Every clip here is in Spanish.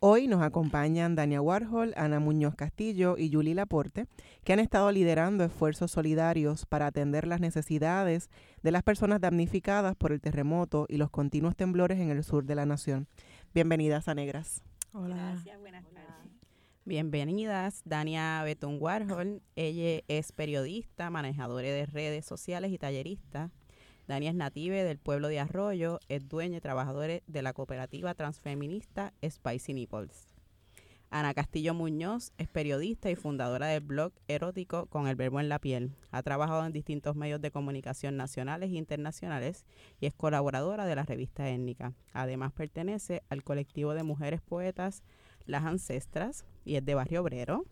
Hoy nos acompañan Dania Warhol, Ana Muñoz Castillo y Julie Laporte, que han estado liderando esfuerzos solidarios para atender las necesidades de las personas damnificadas por el terremoto y los continuos temblores en el sur de la nación. Bienvenidas a Negras. Hola. Gracias, buenas tardes. Bienvenidas, Dania Betún Warhol. Ella es periodista, manejadora de redes sociales y tallerista. Dania es native del pueblo de Arroyo, es dueña y trabajadora de la cooperativa transfeminista Spicy Nipples. Ana Castillo Muñoz es periodista y fundadora del blog erótico Con el Verbo en la Piel. Ha trabajado en distintos medios de comunicación nacionales e internacionales y es colaboradora de la revista Étnica. Además pertenece al colectivo de mujeres poetas Las Ancestras y es de Barrio Obrero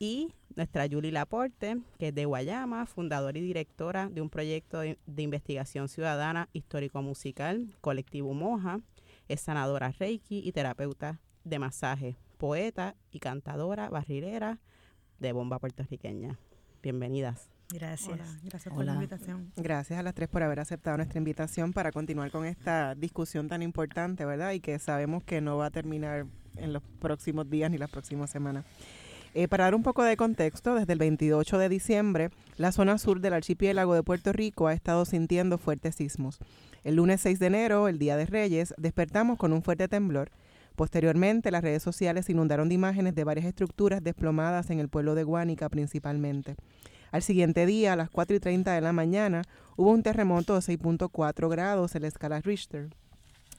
y nuestra Julie Laporte, que es de Guayama, fundadora y directora de un proyecto de, investigación ciudadana histórico-musical, Colectivo Moja, es sanadora Reiki y terapeuta de masaje, poeta y cantadora barrilera de bomba puertorriqueña. Bienvenidas. Gracias. gracias por la invitación. Gracias a las tres por haber aceptado nuestra invitación para continuar con esta discusión tan importante, ¿verdad? Y que sabemos que no va a terminar en los próximos días ni las próximas semanas. Eh, para dar un poco de contexto, desde el 28 de diciembre, la zona sur del archipiélago de Puerto Rico ha estado sintiendo fuertes sismos. El lunes 6 de enero, el Día de Reyes, despertamos con un fuerte temblor. Posteriormente, las redes sociales inundaron de imágenes de varias estructuras desplomadas en el pueblo de Guánica principalmente. Al siguiente día, a las 4 y 30 de la mañana, hubo un terremoto de 6.4 grados en la escala Richter,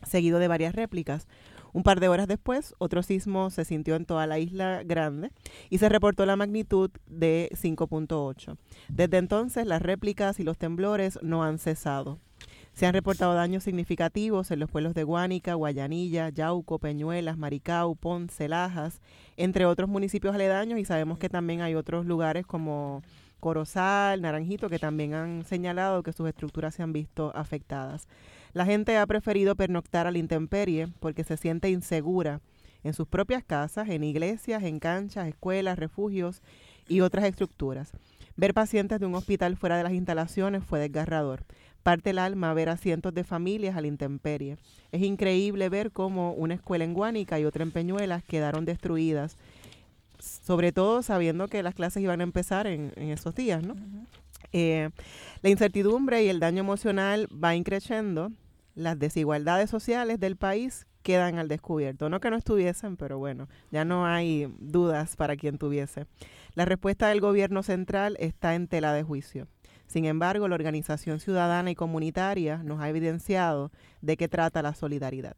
seguido de varias réplicas, un par de horas después, otro sismo se sintió en toda la isla grande y se reportó la magnitud de 5.8. Desde entonces, las réplicas y los temblores no han cesado. Se han reportado daños significativos en los pueblos de Guánica, Guayanilla, Yauco, Peñuelas, Maricao, Ponce, Lajas, entre otros municipios aledaños y sabemos que también hay otros lugares como Corozal, Naranjito, que también han señalado que sus estructuras se han visto afectadas. La gente ha preferido pernoctar a la intemperie porque se siente insegura en sus propias casas, en iglesias, en canchas, escuelas, refugios y otras estructuras. Ver pacientes de un hospital fuera de las instalaciones fue desgarrador. Parte el alma ver a cientos de familias a la intemperie. Es increíble ver cómo una escuela en Guánica y otra en Peñuelas quedaron destruidas, sobre todo sabiendo que las clases iban a empezar en, esos días, ¿no? Eh, la incertidumbre y el daño emocional va increciendo. Las desigualdades sociales del país quedan al descubierto. No que no estuviesen, pero bueno, ya no hay dudas para quien tuviese. La respuesta del gobierno central está en tela de juicio. Sin embargo, la organización ciudadana y comunitaria nos ha evidenciado de qué trata la solidaridad.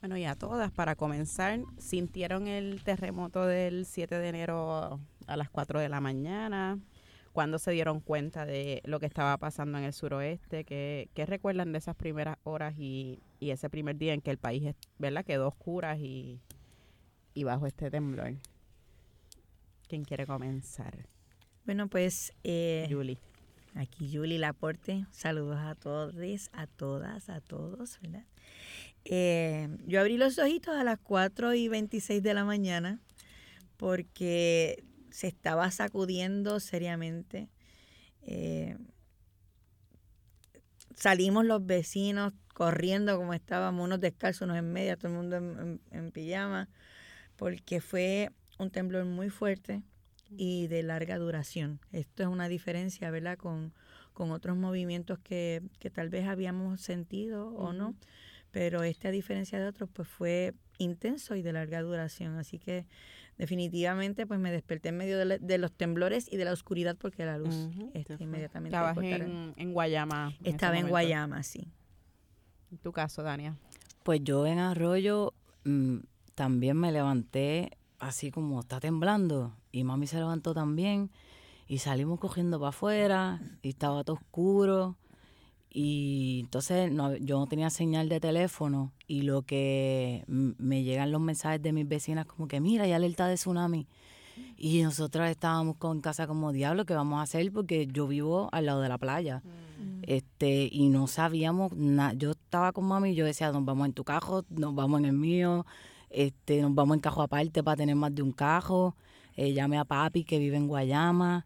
Bueno, y a todas, para comenzar, sintieron el terremoto del 7 de enero a las 4 de la mañana, cuando se dieron cuenta de lo que estaba pasando en el suroeste? ¿Qué, qué recuerdan de esas primeras horas y, y, ese primer día en que el país ¿verdad? quedó oscuras y, y bajo este temblor? ¿Quién quiere comenzar? Bueno, pues... Eh, Julie. Aquí Julie Laporte. Saludos a todos, a todas, a todos, ¿verdad? Eh, yo abrí los ojitos a las 4 y 26 de la mañana porque se estaba sacudiendo seriamente. Eh, salimos los vecinos corriendo como estábamos, unos descalzos, unos en media, todo el mundo en, pijama, porque fue un temblor muy fuerte y de larga duración. Esto es una diferencia, ¿verdad?, con, otros movimientos que, tal vez habíamos sentido o no, pero este a diferencia de otros pues fue intenso y de larga duración, así que definitivamente pues me desperté en medio de, los temblores y de la oscuridad porque la luz este, inmediatamente Estabas en, en, Guayama. Estaba en Guayama, sí. En tu caso, Dania. Pues yo en Arroyo mm, también me levanté así como está temblando y mami se levantó también y salimos cogiendo para afuera y estaba todo oscuro y entonces no, yo no tenía señal de teléfono y lo que me llegan los mensajes de mis vecinas como que mira, hay alerta de tsunami. Y nosotros estábamos con casa como diablo, ¿qué vamos a hacer? Porque yo vivo al lado de la playa. Mm. Este, y no sabíamos nada. Yo estaba con mami y yo decía, nos vamos en tu cajo, nos vamos en el mío, este, nos vamos en cajo aparte para tener más de un cajo. Eh, llamé a papi que vive en Guayama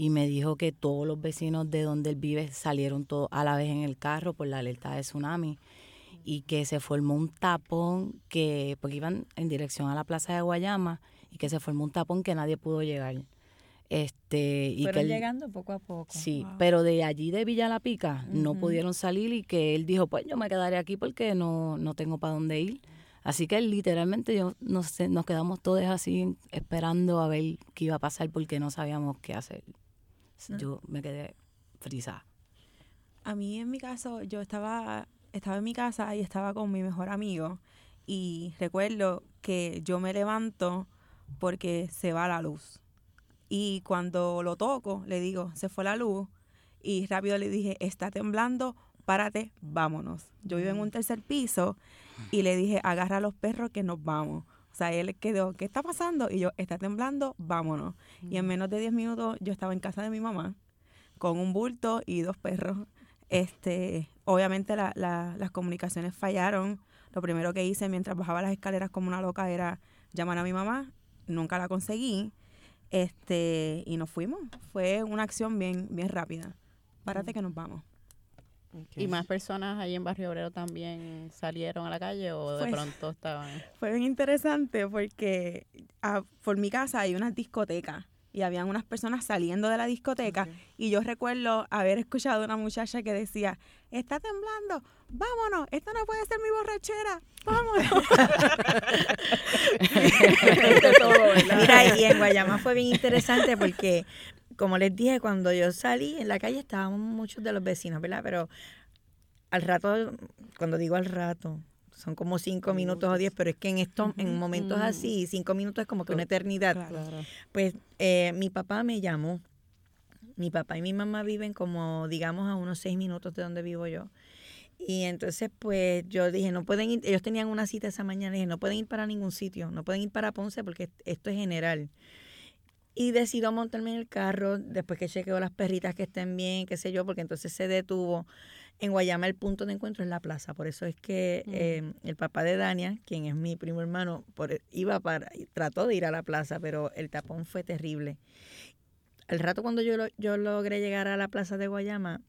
y me dijo que todos los vecinos de donde él vive salieron todos a la vez en el carro por la alerta de tsunami y que se formó un tapón que, porque iban en dirección a la plaza de Guayama y que se formó un tapón que nadie pudo llegar. Este, y Fueron que llegando poco a poco. Sí, pero de allí de Villa La Pica no pudieron salir y que él dijo, pues yo me quedaré aquí porque no, no tengo para dónde ir. Así que literalmente yo nos, nos quedamos todos así esperando a ver qué iba a pasar porque no sabíamos qué hacer. Yo me quedé frisada. A mí en mi caso, yo estaba, estaba en mi casa y estaba con mi mejor amigo y recuerdo que yo me levanto porque se va la luz. Y cuando lo toco, le digo, se fue la luz y rápido le dije, está temblando, párate, vámonos. Yo vivo en un tercer piso y le dije, agarra a los perros que nos vamos. O sea, él quedó, ¿qué está pasando? Y yo, está temblando, vámonos. Y en menos de 10 minutos yo estaba en casa de mi mamá con un bulto y dos perros. Este, obviamente las comunicaciones fallaron. Lo primero que hice mientras bajaba las escaleras como una loca era llamar a mi mamá. Nunca la conseguí. Este, y nos fuimos. Fue una acción bien, bien rápida. Párate que nos vamos. ¿Y más personas ahí en Barrio Obrero también salieron a la calle o de pronto estaban? Fue bien interesante porque ah, por mi casa hay una discoteca y habían unas personas saliendo de la discoteca y yo recuerdo haber escuchado a una muchacha que decía, está temblando, vámonos, esto no puede ser mi borrachera, vámonos. Mira, y en Guayama fue bien interesante porque como les dije, cuando yo salí en la calle estaban muchos de los vecinos, ¿verdad? Pero al rato, cuando digo al rato, son como cinco minutos o diez, pero es que en estos, en momentos así, cinco minutos es como que una eternidad. Pues eh, mi papá me llamó. Mi papá y mi mamá viven como, digamos, a unos seis minutos de donde vivo yo. Y entonces, pues yo dije, no pueden ir, ellos tenían una cita esa mañana, dije, no pueden ir para ningún sitio, no pueden ir para Ponce porque esto es general. Y decidió montarme en el carro después que chequeó las perritas que estén bien, qué sé yo, porque entonces se detuvo. En Guayama el punto de encuentro es la plaza, por eso es que mm. em, el papá de Dania, quien es mi primo hermano, por, iba para, trató de ir a la plaza, pero el tapón fue terrible. Al rato cuando yo, yo logré llegar a la plaza de Guayama,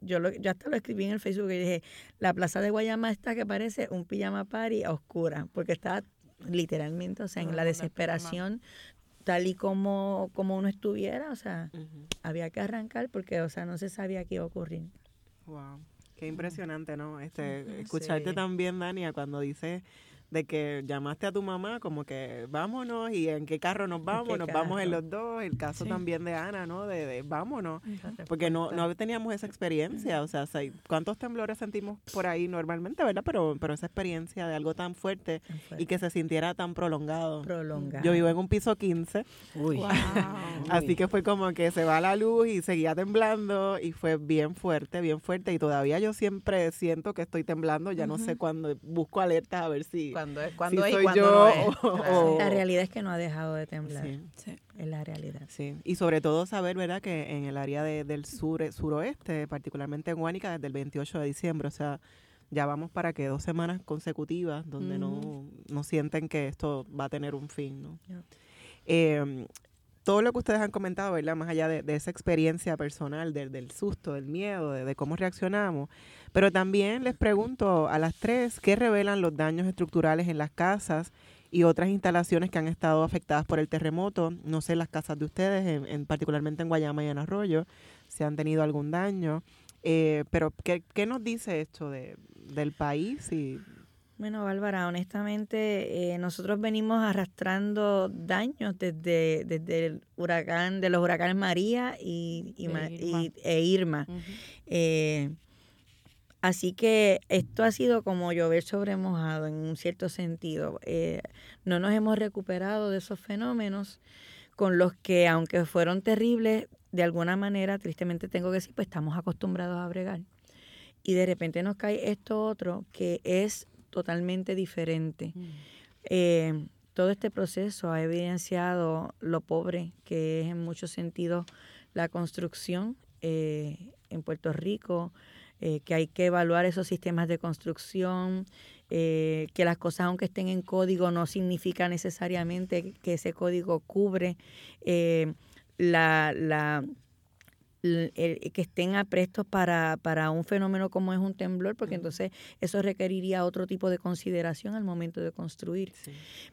yo, lo, yo hasta lo escribí en el Facebook y dije, la plaza de Guayama está que parece un pijama party a oscura, porque está literalmente, o sea, en la desesperación tal y como, como uno estuviera, o sea, había que arrancar porque, o sea, no se sabía qué iba a ocurrir. Wow, qué impresionante, ¿no? Este, escucharte también, Dania, cuando dices de que llamaste a tu mamá como que vámonos y en qué carro nos vamos, nos vamos en los dos, el caso también de Ana, ¿no? De, vámonos, porque no, no teníamos esa experiencia, o sea, ¿cuántos temblores sentimos por ahí normalmente, verdad? Pero, pero esa experiencia de algo tan fuerte, y que se sintiera tan prolongado. Prolongado. Yo vivo en un piso 15, Uy. así que fue como que se va la luz y seguía temblando y fue bien fuerte, bien fuerte y todavía yo siempre siento que estoy temblando, ya no sé cuándo busco alertas a ver si cuando es, cuando y cuando no es. La realidad es que no ha dejado de temblar. Sí. Es la realidad. Sí. Y sobre todo saber, ¿verdad?, que en el área del sur, suroeste, particularmente en Huánica, desde el 28 de diciembre, o sea, ya vamos para que dos semanas consecutivas donde no, no sienten que esto va a tener un fin, ¿no? Eh, todo lo que ustedes han comentado, ¿verdad? Más allá de, esa experiencia personal, del susto, del miedo, de, cómo reaccionamos. Pero también les pregunto a las tres, ¿qué revelan los daños estructurales en las casas y otras instalaciones que han estado afectadas por el terremoto? No sé, las casas de ustedes, en, particularmente en Guayama y en Arroyo, si han tenido algún daño. Eh, pero, ¿qué, ¿qué nos dice esto de, del país y Bueno, Bárbara, honestamente, eh, nosotros venimos arrastrando daños desde, desde el huracán, de los huracanes María y, y E Ma- Irma. y- e Irma. Eh, así que esto ha sido como llover sobre mojado en un cierto sentido. Eh, no nos hemos recuperado de esos fenómenos con los que, aunque fueron terribles, de alguna manera, tristemente tengo que decir, pues estamos acostumbrados a bregar. Y de repente nos cae esto otro que es totalmente diferente. Eh, todo este proceso ha evidenciado lo pobre que es en muchos sentidos la construcción eh, en Puerto Rico, eh, que hay que evaluar esos sistemas de construcción, eh, que las cosas aunque estén en código no significa necesariamente que ese código cubre la, la que estén aprestos para, para un fenómeno como es un temblor, porque entonces eso requeriría otro tipo de consideración al momento de construir.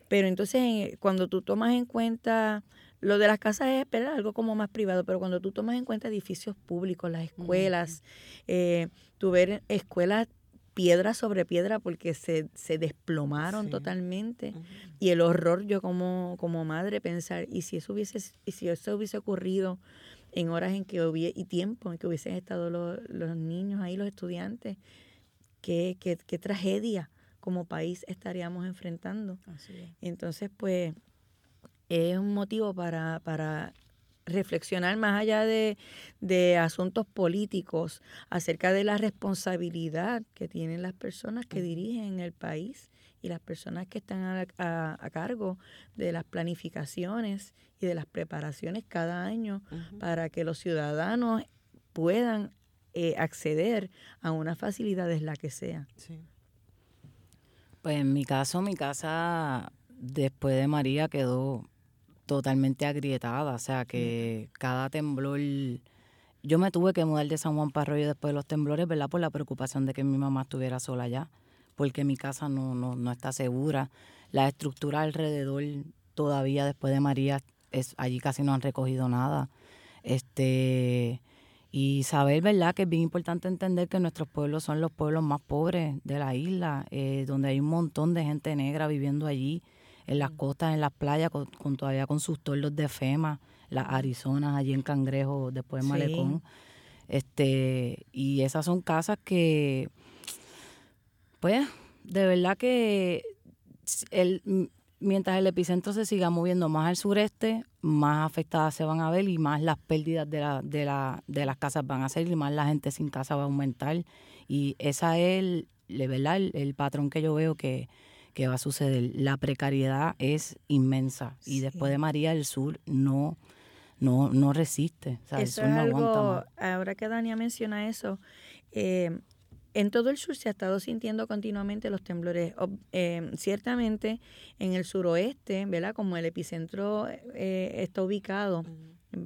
Pero entonces, eh, cuando tú tomas en cuenta, lo de las casas es ¿verdad? algo como más privado, pero cuando tú tomas en cuenta edificios públicos, las escuelas, eh, tú ver escuelas piedra sobre piedra porque se, se desplomaron Sí. totalmente y el horror yo como, como madre pensar y si eso hubiese y si eso hubiese ocurrido en horas en que hubiese y tiempo en que hubiesen estado los, los niños ahí los estudiantes qué, qué, qué tragedia como país estaríamos enfrentando Así es. entonces, pues, es un motivo para, para reflexionar más allá de, de asuntos políticos acerca de la responsabilidad que tienen las personas que dirigen el país y las personas que están a, a- a cargo de las planificaciones y de las preparaciones cada año para que los ciudadanos puedan eh, acceder a una facilidad, es la que sea. Sí. Pues en mi caso, mi casa después de María quedó totalmente agrietada, o sea que cada temblor, yo me tuve que mudar de San Juan para Arroyo después de los temblores, ¿verdad? Por la preocupación de que mi mamá estuviera sola allá, porque mi casa no, no, no está segura. La estructura alrededor todavía después de María, es, allí casi no han recogido nada. Este, y saber, ¿verdad?, que es bien importante entender que nuestros pueblos son los pueblos más pobres de la isla, eh, donde hay un montón de gente negra viviendo allí, en las costas, en las playas, con, con todavía con sus tordos de FEMA, las Arizonas, allí en Cangrejo, después en Sí. Malecón. Este, y esas son casas que, pues, de verdad que el, mientras el epicentro se siga moviendo más al sureste, más afectadas se van a ver y más las pérdidas de, la, de, la, de las casas van a ser y más la gente sin casa va a aumentar. Y esa es el, le- ¿verdad? el, el patrón que yo veo que, que va a suceder. La precariedad es inmensa y después de María el sur no, no, no resiste. O sea, el Eso es no aguanta algo, más. ahora que Dania menciona eso, eh, en todo el sur se ha estado sintiendo continuamente los temblores. Eh, ciertamente en el suroeste, ¿verdad? Como el epicentro eh, está ubicado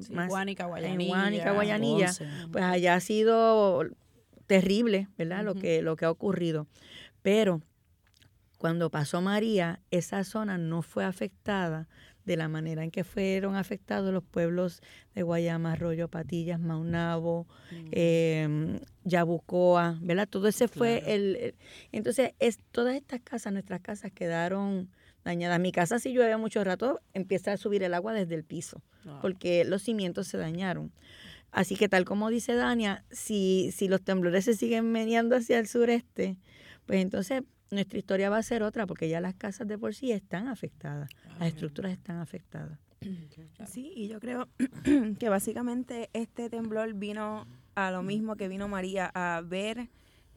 Sí, más Guánica, en. Guánica, Guayanilla, pues allá ha sido terrible, ¿verdad? Lo que lo que ha ocurrido. Pero cuando pasó María, esa zona no fue afectada de la manera en que fueron afectados los pueblos de Guayama, Arroyo, Patillas, Maunabo, eh, Yabucoa, ¿verdad? Todo ese fue Claro. el, el- Entonces, es, todas estas casas, nuestras casas quedaron dañadas. Mi casa, si llueve mucho rato, empieza a subir el agua desde el piso, Ah. porque los cimientos se dañaron. Así que tal como dice Dania, si, si los temblores se siguen meneando hacia el sureste, pues entonces nuestra historia va a ser otra, porque ya las casas de por sí están afectadas, las estructuras están afectadas. Sí, y yo creo que básicamente este temblor vino a lo mismo que vino María, a ver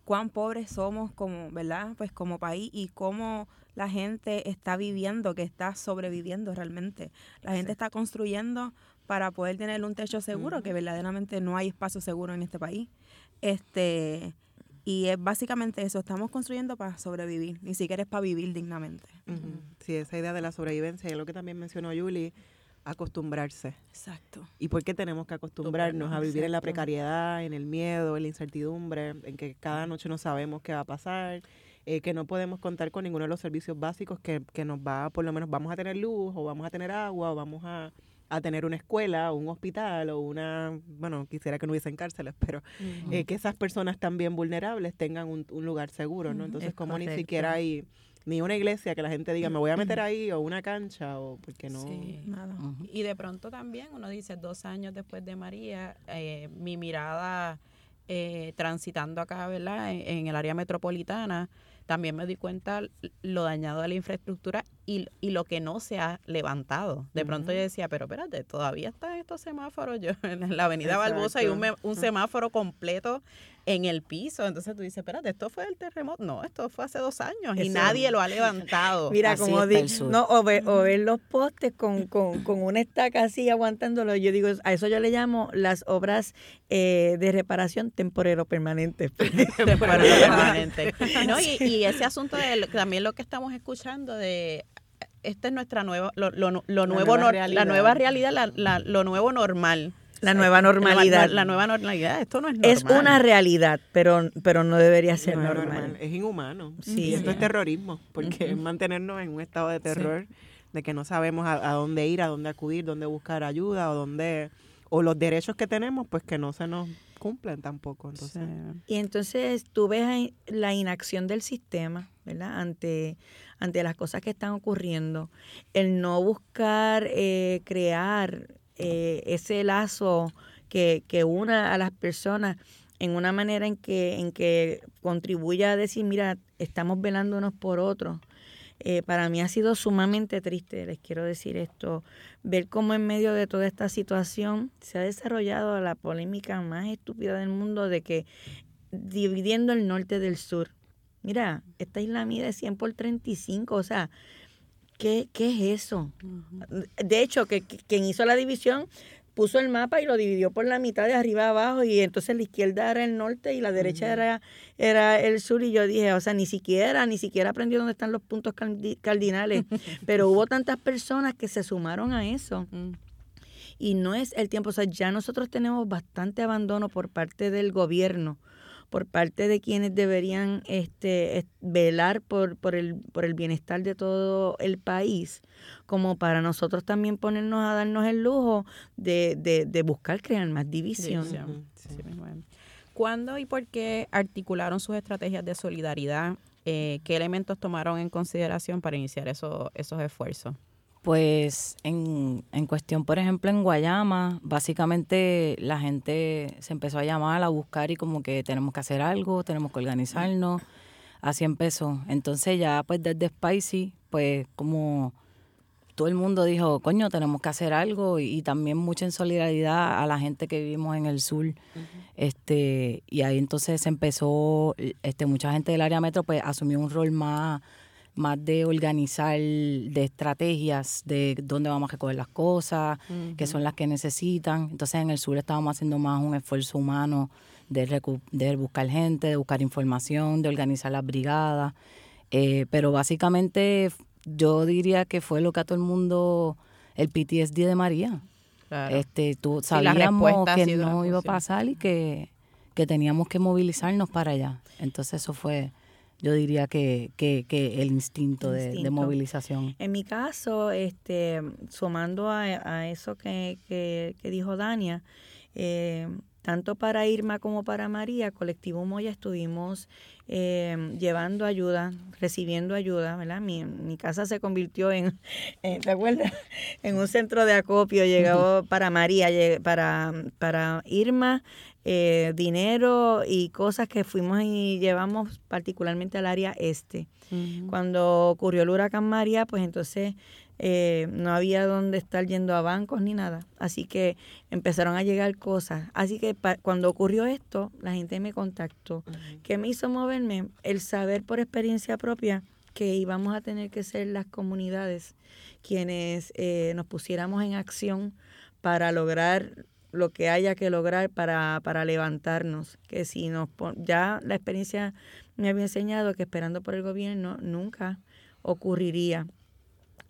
cuán pobres somos como, ¿verdad? Pues como país y cómo la gente está viviendo, que está sobreviviendo realmente. La gente está construyendo para poder tener un techo seguro, que verdaderamente no hay espacio seguro en este país. Este, y es básicamente eso, estamos construyendo para sobrevivir, ni siquiera es para vivir dignamente. Ujú. Sí, esa idea de la sobrevivencia, y es lo que también mencionó Julie, acostumbrarse. Exacto. ¿Y por qué tenemos que acostumbrarnos a vivir en la precariedad, en el miedo, en la incertidumbre, en que cada noche no sabemos qué va a pasar, eh, que no podemos contar con ninguno de los servicios básicos que, que nos va, por lo menos vamos a tener luz o vamos a tener agua o vamos a, a tener una escuela o un hospital o una, bueno, quisiera que no hubiesen cárceles, pero eh, que esas personas también vulnerables tengan un, un lugar seguro, ¿no? Entonces, Es como ni siquiera hay ni una iglesia que la gente diga, me voy a meter ahí, o una cancha, o porque no... Sí. Nada. Y de pronto también uno dice, dos años después de María, eh, mi mirada eh, transitando acá, ¿verdad? En, en el área metropolitana, también me di cuenta lo dañado de la infraestructura y, y lo que no se ha levantado. De pronto yo decía, pero espérate, todavía están estos semáforos. Yo en la avenida Barbosa hay un, un semáforo completo en el piso. Entonces tú dices, espérate, esto fue el terremoto. No, esto fue hace dos años y Eso- nadie lo ha levantado. Mira, Así como di- el sur. no, o ver, o ver los postes con, con, con una estaca así aguantándolo. Yo digo, a eso yo le llamo las obras eh, de reparación temporero permanente. temporal permanente. No, y, y ese asunto de lo- también lo que estamos escuchando de esta es nuestra nueva lo, lo, lo nuevo nueva nor- realidad. la nueva realidad la, la- lo nuevo normal La nueva La- normalidad. la, nueva normalidad esto no es normal es una realidad, pero, pero no debería ser no normal. normal, es inhumano. Sí. y esto es terrorismo, porque es mantenernos en un estado de terror, de que no sabemos a, a dónde ir, a dónde acudir, dónde buscar ayuda, o dónde, o los derechos que tenemos, pues que no se nos cumplen tampoco. Entonces, Y entonces tú ves la inacción del sistema, ¿verdad? Ante, ante las cosas que están ocurriendo. El no buscar eh, crear eh, ese lazo que, que una a las personas en una manera en que, en que contribuya a decir, mira, estamos velando unos por otros. Eh, para mí ha sido sumamente triste, les quiero decir esto, ver cómo en medio de toda esta situación se ha desarrollado la polémica más estúpida del mundo de que dividiendo el norte del sur. Mira, esta isla mide 100 por 35, o sea, ¿qué, qué es eso? De hecho, que, que- quien hizo la división puso el mapa y lo dividió por la mitad de arriba a abajo y entonces la izquierda era el norte y la derecha era, era el sur y yo dije, o sea, ni siquiera, ni siquiera aprendió dónde están los puntos cardinales, pero hubo tantas personas que se sumaron a eso Mm. y no es el tiempo, o sea, ya nosotros tenemos bastante abandono por parte del gobierno, por parte de quienes deberían este es- velar por, por el por el bienestar de todo el país, como para nosotros también ponernos a darnos el lujo de, de, de buscar crear más división. División. Ujú, Sí mismo es. ¿Cuándo y por qué articularon sus estrategias de solidaridad? Eh, ¿Qué elementos tomaron en consideración para iniciar eso- esos esfuerzos? Pues en, en cuestión, por ejemplo, en Guayama, básicamente la gente se empezó a llamar, a buscar y como que tenemos que hacer algo, tenemos que organizarnos. Así empezó. Entonces ya pues desde Spicy, pues como todo el mundo dijo, coño, tenemos que hacer algo y, y también mucha en solidaridad a la gente que vivimos en el sur. este Y ahí entonces se empezó, este mucha gente del área metro pues asumió un rol más más de organizar, de estrategias, de dónde vamos a recoger las cosas, que son las que necesitan. Entonces en el sur estábamos haciendo más un esfuerzo humano de, recu- de buscar gente, de buscar información, de organizar las brigadas. Eh, pero básicamente yo diría que fue lo que a todo el mundo, el PTSD de María. Claro. Este, tú, Sí, sabíamos ha que no iba a pasar y que, que teníamos que movilizarnos para allá. Entonces eso fue, yo diría que, que, que el instinto, de- movilización. En mi caso, este, sumando a, a eso que, que, que dijo Dania, eh, tanto para Irma como para María, Colectivo Moya estuvimos eh, llevando ayuda, recibiendo ayuda, ¿verdad? Mi, mi casa se convirtió en, en, ¿te acuerdas? En un centro de acopio, llegó para María, para, para Irma, eh, dinero y cosas que fuimos y llevamos particularmente al área este. Cuando ocurrió el huracán María, pues entonces eh, no había dónde estar yendo a bancos ni nada. Así que empezaron a llegar cosas. Así que cuando ocurrió esto, la gente me contactó. ¿Qué me hizo moverme? El saber por experiencia propia que íbamos a tener que ser las comunidades quienes eh, nos pusiéramos en acción para lograr lo que haya que lograr para, para levantarnos. Que si nos ya la experiencia me había enseñado que esperando por el gobierno nunca ocurriría.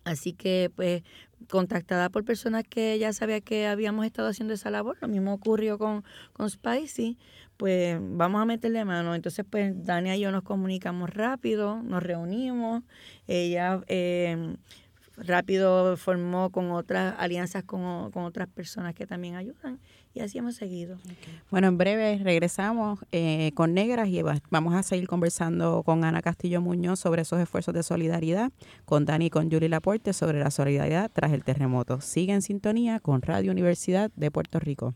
Así que, pues, contactada por personas que ya sabía que habíamos estado haciendo esa labor, lo mismo ocurrió con, con Spicy, pues vamos a meterle mano. Entonces, pues, Dania y yo nos comunicamos rápido, nos reunimos, ella eh, rápido formó con otras alianzas con, con, otras personas que también ayudan y así hemos seguido. Bueno, en breve regresamos eh, con Negras y vamos a seguir conversando con Ana Castillo Muñoz sobre esos esfuerzos de solidaridad, con Dani y con Julie Laporte sobre la solidaridad tras el terremoto. Sigue en sintonía con Radio Universidad de Puerto Rico.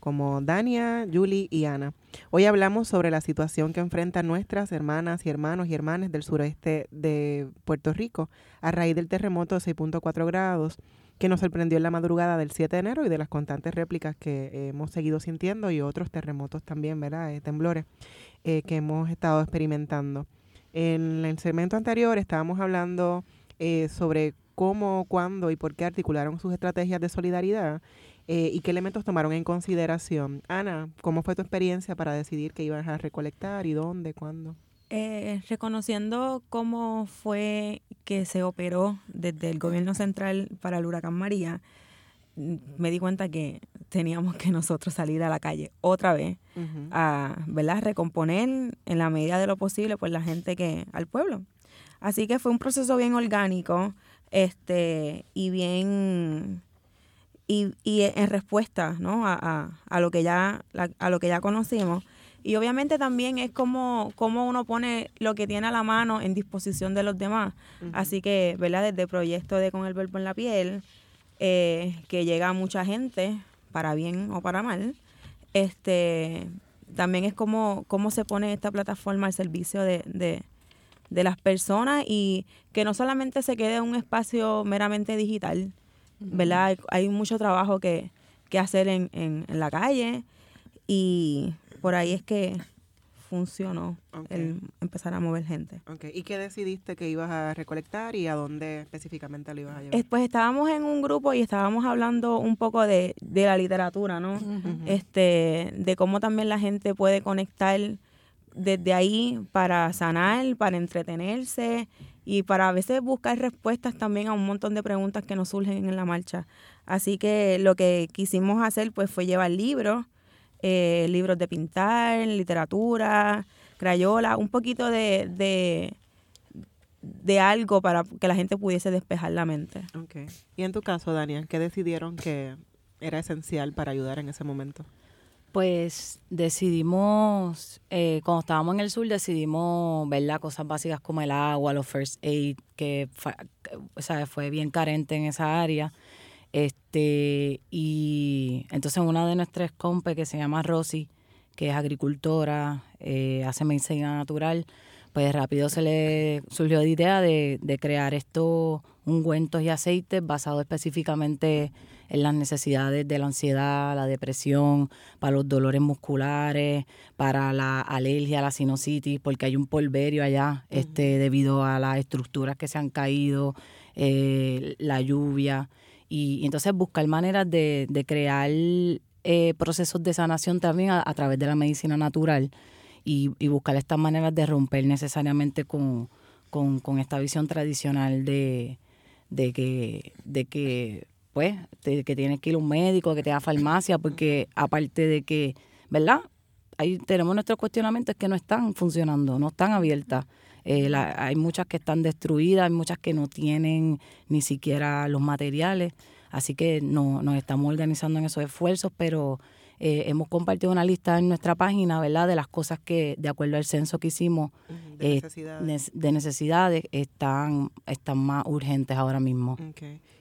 como Dania, Julie y Ana. Hoy hablamos sobre la situación que enfrentan nuestras hermanas y hermanos y hermanas del sureste de Puerto Rico a raíz del terremoto de 6.4 grados que nos sorprendió en la madrugada del 7 de enero y de las constantes réplicas que hemos seguido sintiendo y otros terremotos también, ¿verdad? Eh, temblores eh, que hemos estado experimentando. En el segmento anterior estábamos hablando eh, sobre cómo, cuándo y por qué articularon sus estrategias de solidaridad eh, y qué elementos tomaron en consideración. Ana, ¿cómo fue tu experiencia para decidir qué ibas a recolectar y dónde, cuándo? Eh, reconociendo cómo fue que se operó desde el gobierno central para el huracán María, mm, me di cuenta que teníamos que nosotros salir a la calle otra vez a ¿verdad? recomponer en la medida de lo posible pues la gente que al pueblo. Así que fue un proceso bien orgánico este y bien y, y en respuesta ¿no? a, a, lo que ya, a lo que ya conocimos. Y obviamente también es como, como uno pone lo que tiene a la mano en disposición de los demás. Así que, ¿verdad? Desde el proyecto de Con el Verbo en la Piel, eh, que llega a mucha gente, para bien o para mal, este también es como cómo se pone esta plataforma al servicio de, de, de las personas y que no solamente se quede un espacio meramente digital, ¿verdad? Hay, mucho trabajo que, hacer en, en, la calle y por ahí es que funcionó el empezar a mover gente. Okay. ¿Y qué decidiste que ibas a recolectar y a dónde específicamente lo ibas a llevar? Pues estábamos en un grupo y estábamos hablando un poco de, de la literatura, ¿no? este, de cómo también la gente puede conectar desde ahí para sanar, para entretenerse y para a veces buscar respuestas también a un montón de preguntas que nos surgen en la marcha. Así que lo que quisimos hacer pues fue llevar libros, eh, libros de pintar, literatura, crayola, un poquito de, de, algo para que la gente pudiese despejar la mente. Okay. Y en tu caso, Daniel, ¿qué decidieron que era esencial para ayudar en ese momento? Pues decidimos, eh, cuando estábamos en el sur, decidimos, ¿verdad? Cosas básicas como el agua, los first aid, que fue, fue bien carente en esa área. Este, y entonces una de nuestras compes que se llama Rosy, que es agricultora, eh, hace medicina natural, pues rápido se le surgió la idea de, de crear estos ungüentos y aceites basados específicamente en las necesidades de la ansiedad, la depresión, para los dolores musculares, para la alergia, la sinusitis, porque hay un polverio allá este, debido a las estructuras que se han caído, eh, la lluvia. Y, entonces buscar maneras de, de crear eh, procesos de sanación también a, través de la medicina natural y, buscar estas maneras de romper necesariamente con, con, esta visión tradicional de, de que, de que pues, que tienes que ir a un médico, que te da farmacia, porque aparte de que, ¿verdad? Ahí tenemos nuestros cuestionamientos que no están funcionando, no están abiertas. Eh, hay muchas que están destruidas, hay muchas que no tienen ni siquiera los materiales. Así que no, nos estamos organizando en esos esfuerzos, pero eh, hemos compartido una lista en nuestra página, ¿verdad?, de las cosas que, de acuerdo al censo que hicimos, de, necesidades. están, están más urgentes ahora mismo.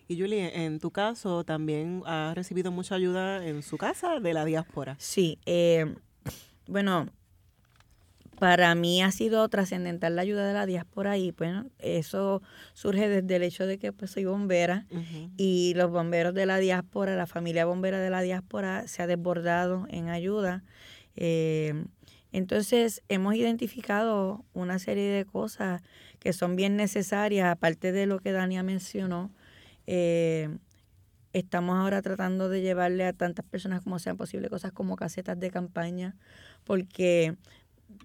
Y Julie, en tu caso, ¿también has recibido mucha ayuda en su casa de la diáspora? Sí, eh, bueno, para mí ha sido trascendental la ayuda de la diáspora y bueno, eso surge desde el hecho de que pues soy bombera y los bomberos de la diáspora, la familia bombera de la diáspora se ha desbordado en ayuda. Eh, entonces hemos identificado una serie de cosas que son bien necesarias, aparte de lo que Dania mencionó, eh, Estamos ahora tratando de llevarle a tantas personas como sean posible cosas como casetas de campaña, porque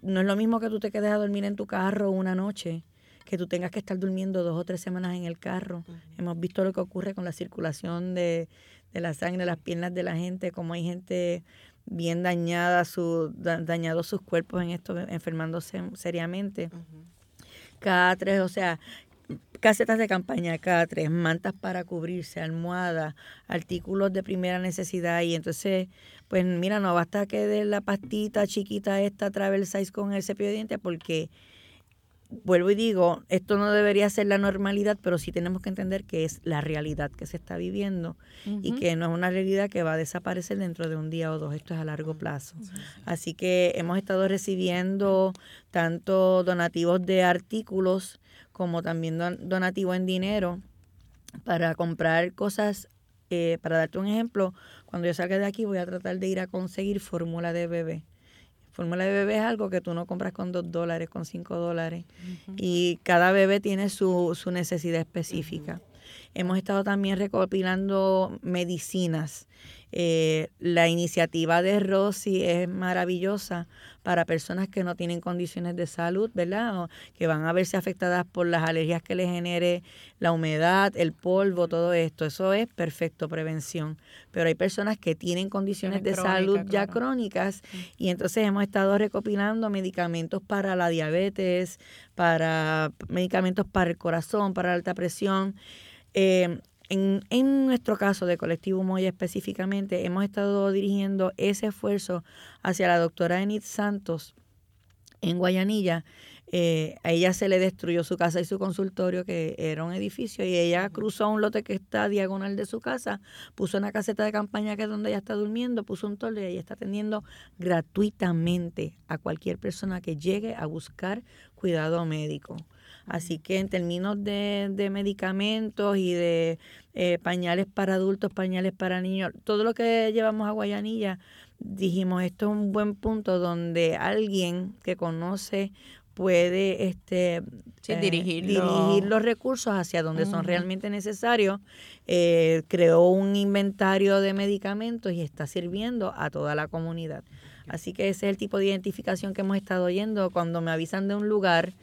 no es lo mismo que tú te quedes a dormir en tu carro una noche que tú tengas que estar durmiendo dos o tres semanas en el carro. Hemos visto lo que ocurre con la circulación de, de la sangre, las piernas de la gente, como hay gente bien dañada, su, dañados sus cuerpos en esto, enfermándose seriamente. Cada tres, o sea, casetas de campaña cada tres, mantas para cubrirse, almohadas, artículos de primera necesidad y entonces, pues mira, no basta que de la pastita chiquita esta travel size con el cepillo de dientes porque vuelvo y digo, esto no debería ser la normalidad, pero sí tenemos que entender que es la realidad que se está viviendo y que no es una realidad que va a desaparecer dentro de un día o dos, esto es a largo plazo. Así que hemos estado recibiendo tanto donativos de artículos como también donativos en dinero para comprar cosas. Eh, para darte un ejemplo, cuando yo salga de aquí voy a tratar de ir a conseguir fórmula de bebé Fórmula de bebé es algo que tú no compras con dos dólares, con cinco dólares. Y cada bebé tiene su, su necesidad específica. Hemos estado también recopilando medicinas. Eh, la iniciativa de Rosy es maravillosa para personas que no tienen condiciones de salud, ¿verdad? O que van a verse afectadas por las alergias que les genere la humedad, el polvo, todo esto. Eso es perfecto prevención. Pero hay personas que tienen condiciones de salud ya crónicas y entonces hemos estado recopilando medicamentos para la diabetes, para medicamentos para el corazón, para la alta presión. Eh, en, nuestro caso de Colectivo Moya específicamente, hemos estado dirigiendo ese esfuerzo hacia la doctora Enid Santos en Guayanilla. Eh, a ella se le destruyó su casa y su consultorio, que era un edificio, y ella cruzó un lote que está diagonal de su casa, puso una caseta de campaña que es donde ella está durmiendo, puso un toldo y ella está atendiendo gratuitamente a cualquier persona que llegue a buscar cuidado médico. Así que en términos de, de medicamentos y de eh, pañales para adultos, pañales para niños, todo lo que llevamos a Guayanilla, dijimos, esto es un buen punto donde alguien que conoce puede este eh, dirigir, los recursos hacia donde son realmente necesarios. Eh, creó un inventario de medicamentos y está sirviendo a toda la comunidad. Así que ese es el tipo de identificación que hemos estado oyendo. Cuando me avisan de un lugar,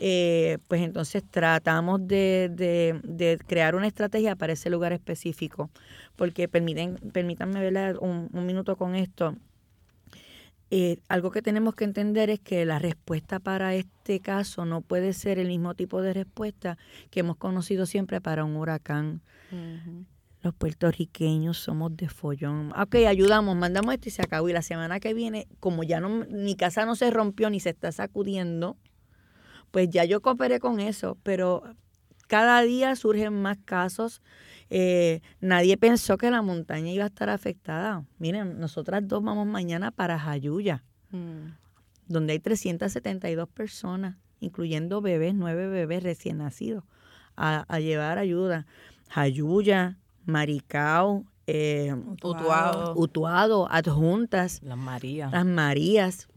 eh, pues entonces tratamos de, de, crear una estrategia para ese lugar específico. Porque permiten, permítanme ver un, un minuto con esto. Eh, algo que tenemos que entender es que la respuesta para este caso no puede ser el mismo tipo de respuesta que hemos conocido siempre para un huracán. Los puertorriqueños somos de follón. Ok, ayudamos, mandamos esto y se acabó. Y la semana que viene, como ya no, mi casa no se rompió ni se está sacudiendo, pues ya yo cooperé con eso. Pero cada día surgen más casos eh, nadie pensó que la montaña iba a estar afectada. Miren, nosotras dos vamos mañana para Jayuya, mm. donde hay 372 personas, incluyendo bebés, nueve bebés recién nacidos, a, llevar ayuda. Jayuya, Maricao, eh, Utuado. Utuado, Adjuntas. Las Marías. Las Marías.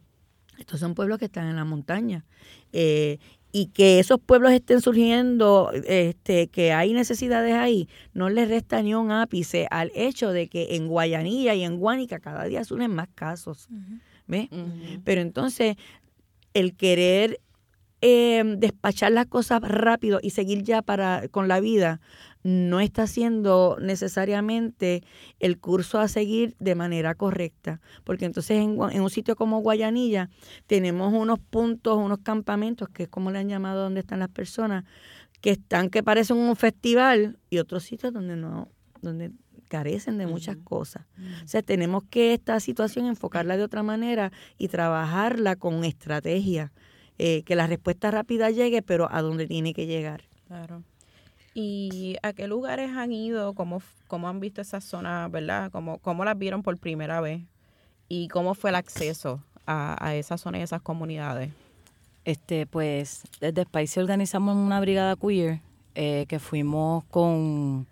Estos son pueblos que están en la montaña. Eh, y que esos pueblos estén surgiendo, este, que hay necesidades ahí, no le resta ni un ápice al hecho de que en Guayanilla y en Guánica cada día surgen más casos. ¿Ves? Pero entonces, el querer eh, despachar las cosas rápido y seguir ya para con la vida no está siendo necesariamente el curso a seguir de manera correcta, porque entonces en, un sitio como Guayanilla tenemos unos puntos, unos campamentos, que es como le han llamado donde están las personas, que están que parecen un festival y otros sitios donde no, donde carecen de muchas cosas. O sea, tenemos que esta situación enfocarla de otra manera y trabajarla con estrategia, eh, que la respuesta rápida llegue, pero a donde tiene que llegar. Claro. ¿Y a qué lugares han ido? ¿Cómo, cómo han visto esas zonas, verdad? ¿Cómo, ¿Cómo las vieron por primera vez? ¿Y cómo fue el acceso a, a esas zonas y esas comunidades? Este, pues, desde Spice organizamos una brigada queer eh, que fuimos con,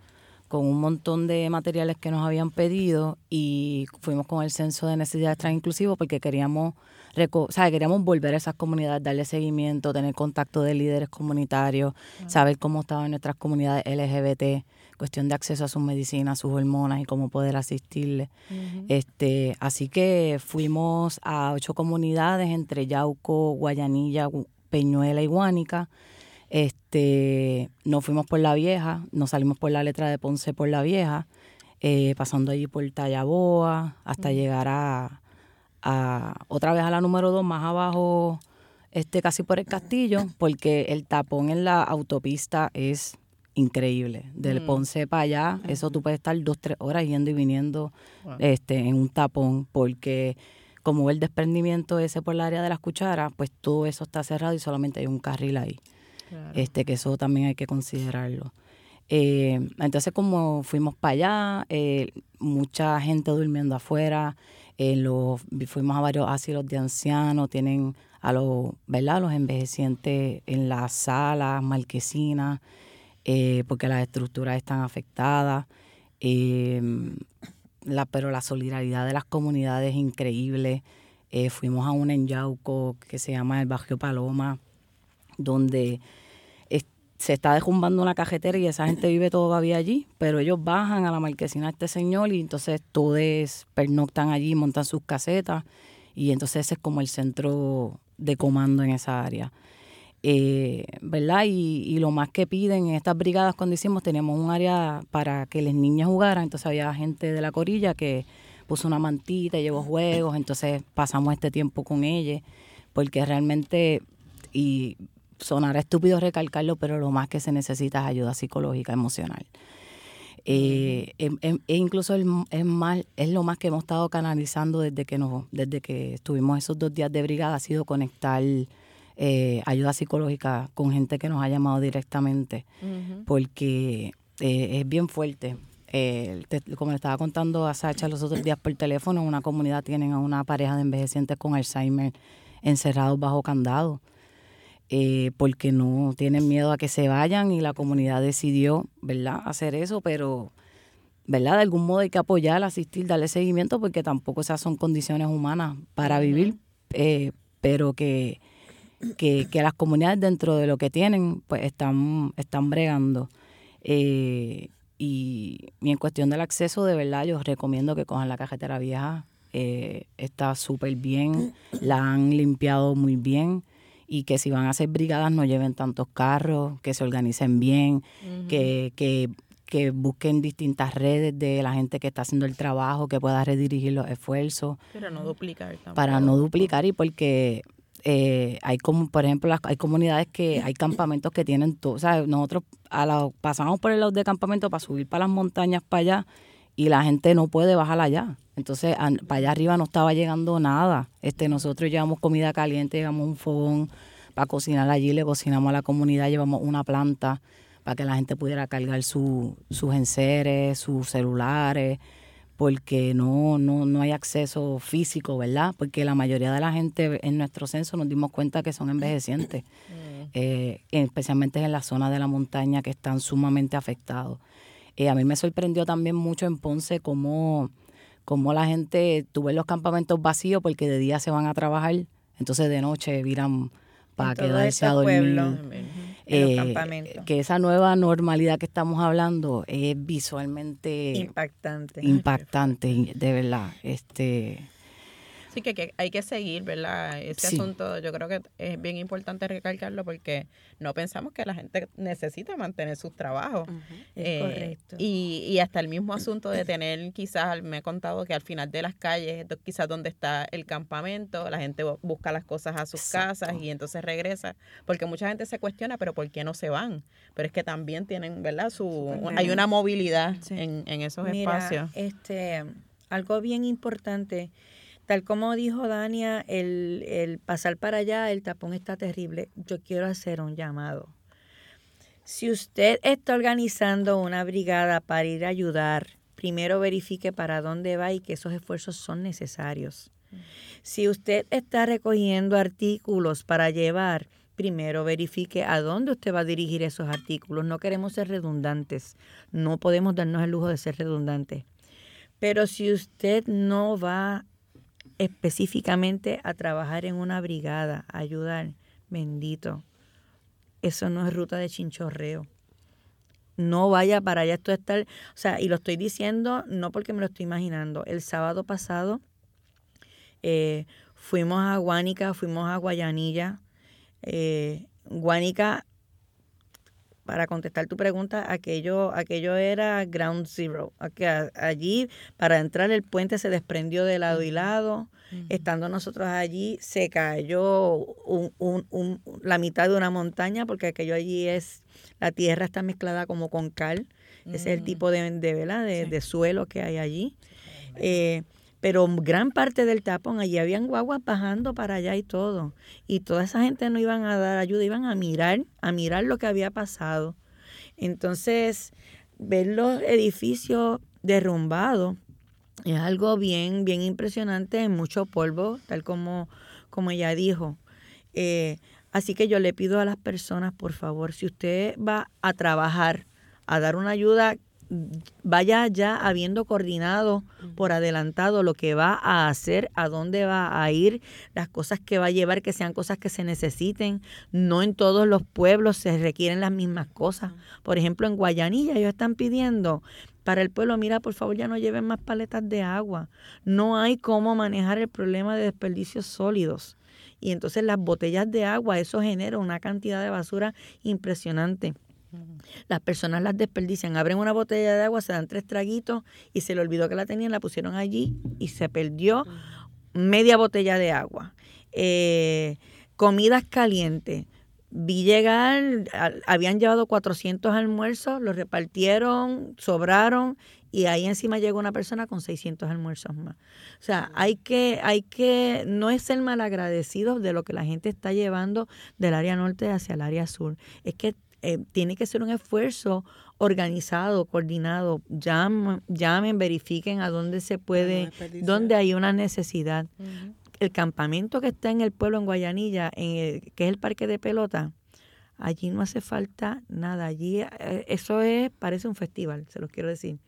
con un montón de materiales que nos habían pedido y fuimos con el censo de necesidades trans porque queríamos, o sea, queríamos volver a esas comunidades, darle seguimiento, tener contacto de líderes comunitarios, saber cómo estaban nuestras comunidades LGBT, cuestión de acceso a sus medicinas, sus hormonas y cómo poder asistirles. este, así que fuimos a ocho comunidades entre Yauco, Guayanilla, Peñuela y Guánica. Este, nos fuimos por la vieja, nos salimos por la letra de Ponce por la vieja, eh, pasando allí por Tallaboa, hasta llegar a, otra vez a la número 2, más abajo, este, casi por el castillo, porque el tapón en la autopista es increíble. Del mm. Ponce para allá, eso tú puedes estar dos, tres horas yendo y viniendo este, en un tapón, porque como el desprendimiento ese por el área de las cucharas, pues todo eso está cerrado y solamente hay un carril ahí este que eso también hay que considerarlo. Eh, entonces, como fuimos para allá, eh, mucha gente durmiendo afuera, eh, fuimos a varios asilos de ancianos, tienen a los, ¿verdad? envejecientes en las salas, marquesinas, porque las estructuras están afectadas. la, pero la solidaridad de las comunidades es increíble. fuimos a un en Yauco que se llama el Barrio Paloma, donde se está derrumbando una cajetera y esa gente vive todavía allí, pero ellos bajan a la marquesina de este señor y entonces todos pernoctan allí, montan sus casetas y entonces ese es como el centro de comando en esa área. Eh, ¿Verdad? Y, lo más que piden en estas brigadas, cuando hicimos, teníamos un área para que las niñas jugaran, entonces había gente de la corilla que puso una mantita, llevó juegos, entonces pasamos este tiempo con ellas, porque realmente, y sonará estúpido recalcarlo, pero lo más que se necesita es ayuda psicológica, emocional. Eh, em, em, e incluso es, más, es lo más que hemos estado canalizando desde que nos, desde que estuvimos esos dos días de brigada, ha sido conectar eh, ayuda psicológica con gente que nos ha llamado directamente, porque eh, es bien fuerte. como le estaba contando a Sacha los otros días por teléfono, en una comunidad tienen a una pareja de envejecientes con Alzheimer encerrados bajo candado eh, porque no tienen miedo a que se vayan y la comunidad decidió, ¿verdad?, hacer eso, pero, ¿verdad?, de algún modo hay que apoyar, asistir, darle seguimiento, porque tampoco esas son condiciones humanas para vivir, eh, pero que, que, las comunidades dentro de lo que tienen, pues están, están bregando. Eh, y, y, en cuestión del acceso, de verdad, yo recomiendo que cojan la cajetera vieja. está súper bien, la han limpiado muy bien y que si van a hacer brigadas no lleven tantos carros, que se organicen bien, que, que, que, busquen distintas redes de la gente que está haciendo el trabajo, que pueda redirigir los esfuerzos. Pero no duplicar tampoco. Para no duplicar y porque eh, hay como, por ejemplo, las, hay comunidades que hay campamentos que tienen todo, o sea, nosotros a la, pasamos por el lado de campamento para subir para las montañas para allá y la gente no puede bajar allá. Entonces, para allá arriba no estaba llegando nada. Este, nosotros llevamos comida caliente, llevamos un fogón para cocinar allí, le cocinamos a la comunidad, llevamos una planta para que la gente pudiera cargar sus enseres, sus celulares, porque no, no, no hay acceso físico, ¿verdad? Porque la mayoría de la gente en nuestro censo nos dimos cuenta que son envejecientes, mm. eh, especialmente en la zona de la montaña que están sumamente afectados. Eh, a mí me sorprendió también mucho en Ponce cómo como la gente, tuve los campamentos vacíos porque de día se van a trabajar, entonces de noche viran para quedarse a dormir. Eh, que esa nueva normalidad que estamos hablando es visualmente impactante. Impactante, de verdad. Este Sí, que, hay que seguir, ¿verdad? Ese asunto yo creo que es bien importante recalcarlo porque no pensamos que la gente necesita mantener sus trabajos. Es eh, correcto. Y, y hasta el mismo asunto de tener, quizás, me he contado que al final de las calles, quizás donde está el campamento, la gente busca las cosas a sus casas y entonces regresa. Porque mucha gente se cuestiona, pero ¿por qué no se van? Pero es que también tienen, ¿verdad? Su, hay una movilidad en, en, esos Mira, espacios. Este, algo bien importante Tal como dijo Dania, el, el pasar para allá, el tapón está terrible. Yo quiero hacer un llamado. Si usted está organizando una brigada para ir a ayudar, primero verifique para dónde va y que esos esfuerzos son necesarios. Si usted está recogiendo artículos para llevar, primero verifique a dónde usted va a dirigir esos artículos. No queremos ser redundantes, no podemos darnos el lujo de ser redundantes. Pero si usted no va específicamente a trabajar en una brigada, ayudar, bendito, eso no es ruta de chinchorreo. No vaya para allá, esto estar, o sea, y lo estoy diciendo no porque me lo estoy imaginando. El sábado pasado eh, fuimos a Guánica, fuimos a Guayanilla. Eh, Guánica, para contestar tu pregunta, aquello, aquello era ground zero. Allí, para entrar, el puente se desprendió de lado y lado. Estando nosotros allí, se cayó un, un, la mitad de una montaña, porque aquello allí es, la tierra está mezclada como con cal. Ese es el mm. tipo de, de, de, suelo que hay allí. Eh, pero gran parte del tapón, allí habían guaguas bajando para allá y todo. Y toda esa gente no iban a dar ayuda, iban a mirar, a mirar lo que había pasado. Entonces, ver los edificios derrumbados es algo bien, bien impresionante, mucho polvo, tal como, como ella dijo. Eh, así que yo le pido a las personas, por favor, si usted va a trabajar, a dar una ayuda, vaya ya habiendo coordinado por adelantado lo que va a hacer, a dónde va a ir, las cosas que va a llevar, que sean cosas que se necesiten. No en todos los pueblos se requieren las mismas cosas. Por ejemplo, en Guayanilla ellos están pidiendo para el pueblo, mira, por favor, ya no lleven más paletas de agua. No hay cómo manejar el problema de desperdicios sólidos. Y entonces las botellas de agua, eso genera una cantidad de basura impresionante. Las personas las desperdician, abren una botella de agua, se dan tres traguitos y se le olvidó que la tenían, la pusieron allí y se perdió media botella de agua. Eh, comidas calientes vi llegar, habían llevado 400 almuerzos, los repartieron, sobraron y ahí encima llegó una persona con 600 almuerzos más. O sea, hay que, hay que, no es ser malagradecidos de lo que la gente está llevando del área norte hacia el área sur, es que eh, tiene que ser un esfuerzo organizado, coordinado. Llamen, llamen verifiquen a dónde se puede, dónde hay una necesidad el campamento que está en el pueblo en Guayanilla, en que es el parque de pelota, allí no hace falta nada. Allí eh, eso es, parece un festival, se los quiero decir.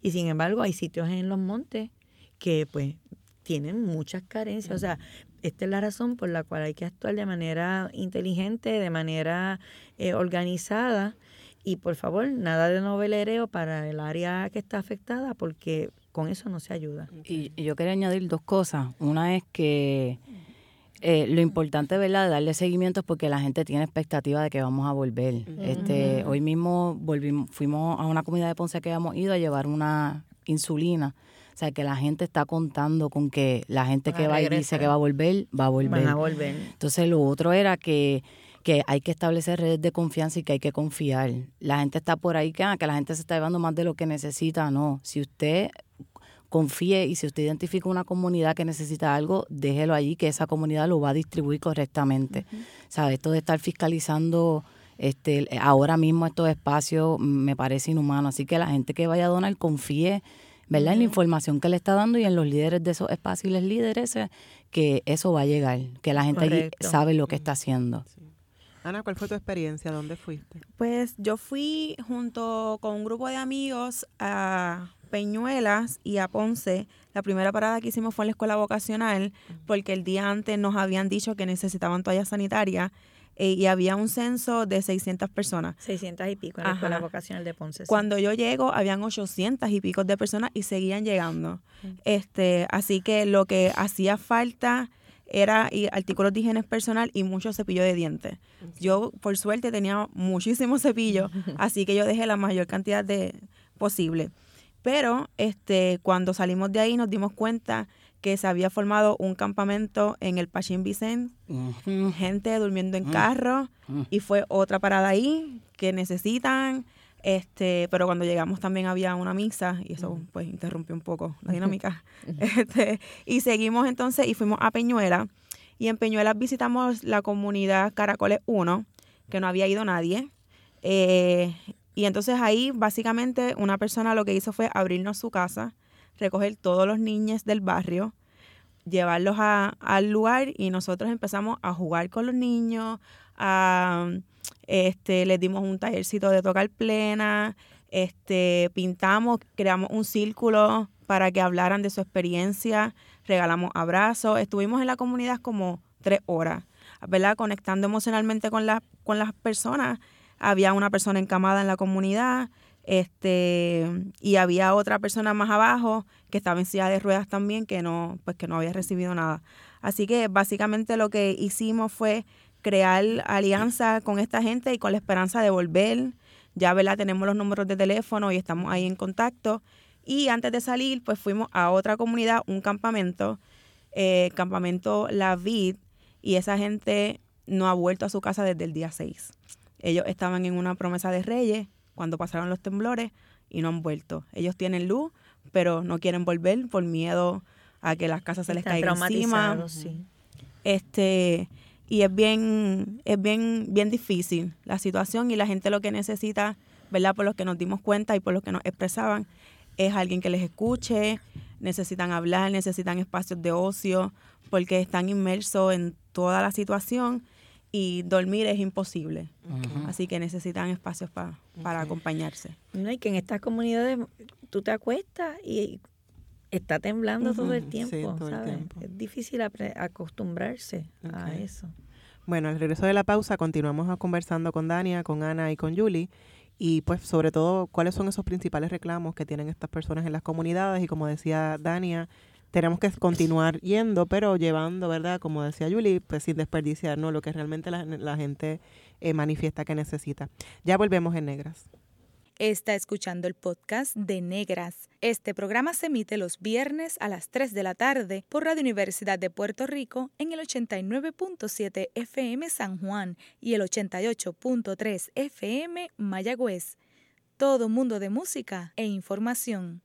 Y sin embargo, hay sitios en los montes que pues tienen muchas carencias. O sea, esta es la razón por la cual hay que actuar de manera inteligente, de manera eh, organizada. Y por favor, nada de novelereo para el área que está afectada, porque con eso no se ayuda. Y, yo quería añadir dos cosas. Una es que eh, lo importante, ¿verdad?, de darle seguimiento es porque la gente tiene expectativa de que vamos a volver. este Hoy mismo volvimos, fuimos a una comunidad de Ponce que habíamos ido a llevar una insulina. O sea, que la gente está contando con que la gente que va y dice que va a volver, va a volver. Van a volver. Entonces, lo otro era que que hay que establecer redes de confianza y que hay que confiar. La gente está por ahí que, ah, que la gente se está llevando más de lo que necesita. No, si usted confíe y si usted identifica una comunidad que necesita algo, déjelo allí, que esa comunidad lo va a distribuir correctamente. ¿Sabe? Esto de estar fiscalizando este, ahora mismo estos espacios me parece inhumano. Así que la gente que vaya a donar confíe ¿verdad? en la información que le está dando y en los líderes de esos espacios y los líderes, eh, que eso va a llegar, que la gente allí sabe lo que está haciendo. Ana, ¿cuál fue tu experiencia? ¿Dónde fuiste? Pues yo fui junto con un grupo de amigos a Peñuelas y a Ponce. La primera parada que hicimos fue en la escuela vocacional porque el día antes nos habían dicho que necesitaban toallas sanitarias eh, y había un censo de 600 personas. 600 y pico en la escuela vocacional de Ponce. Cuando yo llego, habían 800 y pico de personas y seguían llegando. este Así que lo que hacía falta era y artículos de higiene personal y mucho cepillo de dientes. Yo, por suerte, tenía muchísimo cepillo, así que yo dejé la mayor cantidad de posible. Pero este, cuando salimos de ahí nos dimos cuenta que se había formado un campamento en el Pachín Vicente, gente durmiendo en carro, y fue otra parada ahí que necesitan. Este, pero cuando llegamos también había una misa y eso pues interrumpió un poco la dinámica. este, y seguimos entonces y fuimos a Peñuela y en Peñuela visitamos la comunidad Caracoles 1, que no había ido nadie. Eh, y entonces ahí básicamente una persona lo que hizo fue abrirnos su casa, recoger todos los niños del barrio, llevarlos a, al lugar y nosotros empezamos a jugar con los niños, este, les dimos un tallercito de tocar plena, este, pintamos, creamos un círculo para que hablaran de su experiencia, regalamos abrazos, estuvimos en la comunidad como tres horas, ¿verdad? Conectando emocionalmente con, la, con las personas. Había una persona encamada en la comunidad, este y había otra persona más abajo que estaba en silla de ruedas también que no pues que no había recibido nada. Así que básicamente lo que hicimos fue crear alianza con esta gente y con la esperanza de volver. Ya verdad tenemos los números de teléfono y estamos ahí en contacto. Y antes de salir pues fuimos a otra comunidad un campamento eh, campamento La Vid y esa gente no ha vuelto a su casa desde el día 6 ellos estaban en una promesa de reyes cuando pasaron los temblores y no han vuelto. Ellos tienen luz, pero no quieren volver por miedo a que las casas se les caigan encima. Sí. Este y es bien es bien bien difícil la situación y la gente lo que necesita, ¿verdad? Por los que nos dimos cuenta y por los que nos expresaban es alguien que les escuche, necesitan hablar, necesitan espacios de ocio porque están inmersos en toda la situación y dormir es imposible. Así que necesitan espacios para acompañarse. No, y que en estas comunidades tú te acuestas y está temblando todo el tiempo, ¿sabes? Es difícil acostumbrarse a eso. Bueno, al regreso de la pausa continuamos conversando con Dania, con Ana y con Julie y pues sobre todo cuáles son esos principales reclamos que tienen estas personas en las comunidades y como decía Dania, tenemos que continuar yendo, pero llevando, ¿verdad? Como decía Julie, pues sin desperdiciar, ¿no? Lo que realmente la, gente eh, manifiesta que necesita. Ya volvemos en Negras. Está escuchando el podcast de Negras. Este programa se emite los viernes a las 3 de la tarde por Radio Universidad de Puerto Rico en el 89.7 FM San Juan y el 88.3 FM Mayagüez. Todo mundo de música e información.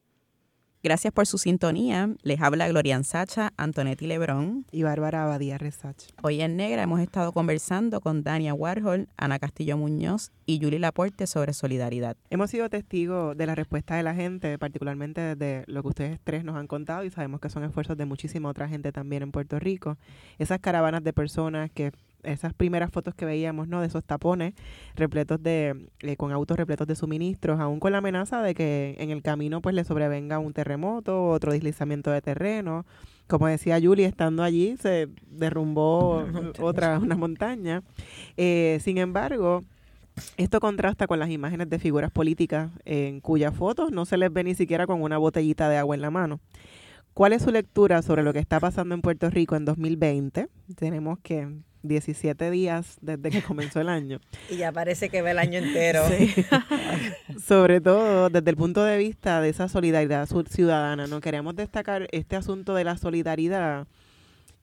Gracias por su sintonía. Les habla Gloria Sacha, Antonetti Lebrón y Bárbara Abadía Resach. Hoy en Negra hemos estado conversando con Dania Warhol, Ana Castillo Muñoz y Yuli Laporte sobre solidaridad. Hemos sido testigos de la respuesta de la gente, particularmente desde lo que ustedes tres nos han contado y sabemos que son esfuerzos de muchísima otra gente también en Puerto Rico. Esas caravanas de personas que esas primeras fotos que veíamos, ¿no? De esos tapones repletos de, eh, con autos repletos de suministros, aún con la amenaza de que en el camino pues le sobrevenga un terremoto, otro deslizamiento de terreno. Como decía Julie, estando allí se derrumbó otra, una montaña. Eh, sin embargo, esto contrasta con las imágenes de figuras políticas en cuyas fotos no se les ve ni siquiera con una botellita de agua en la mano. ¿Cuál es su lectura sobre lo que está pasando en Puerto Rico en 2020? Tenemos que 17 días desde que comenzó el año. Y ya parece que ve el año entero. Sobre todo desde el punto de vista de esa solidaridad ciudadana, ¿no? Queremos destacar este asunto de la solidaridad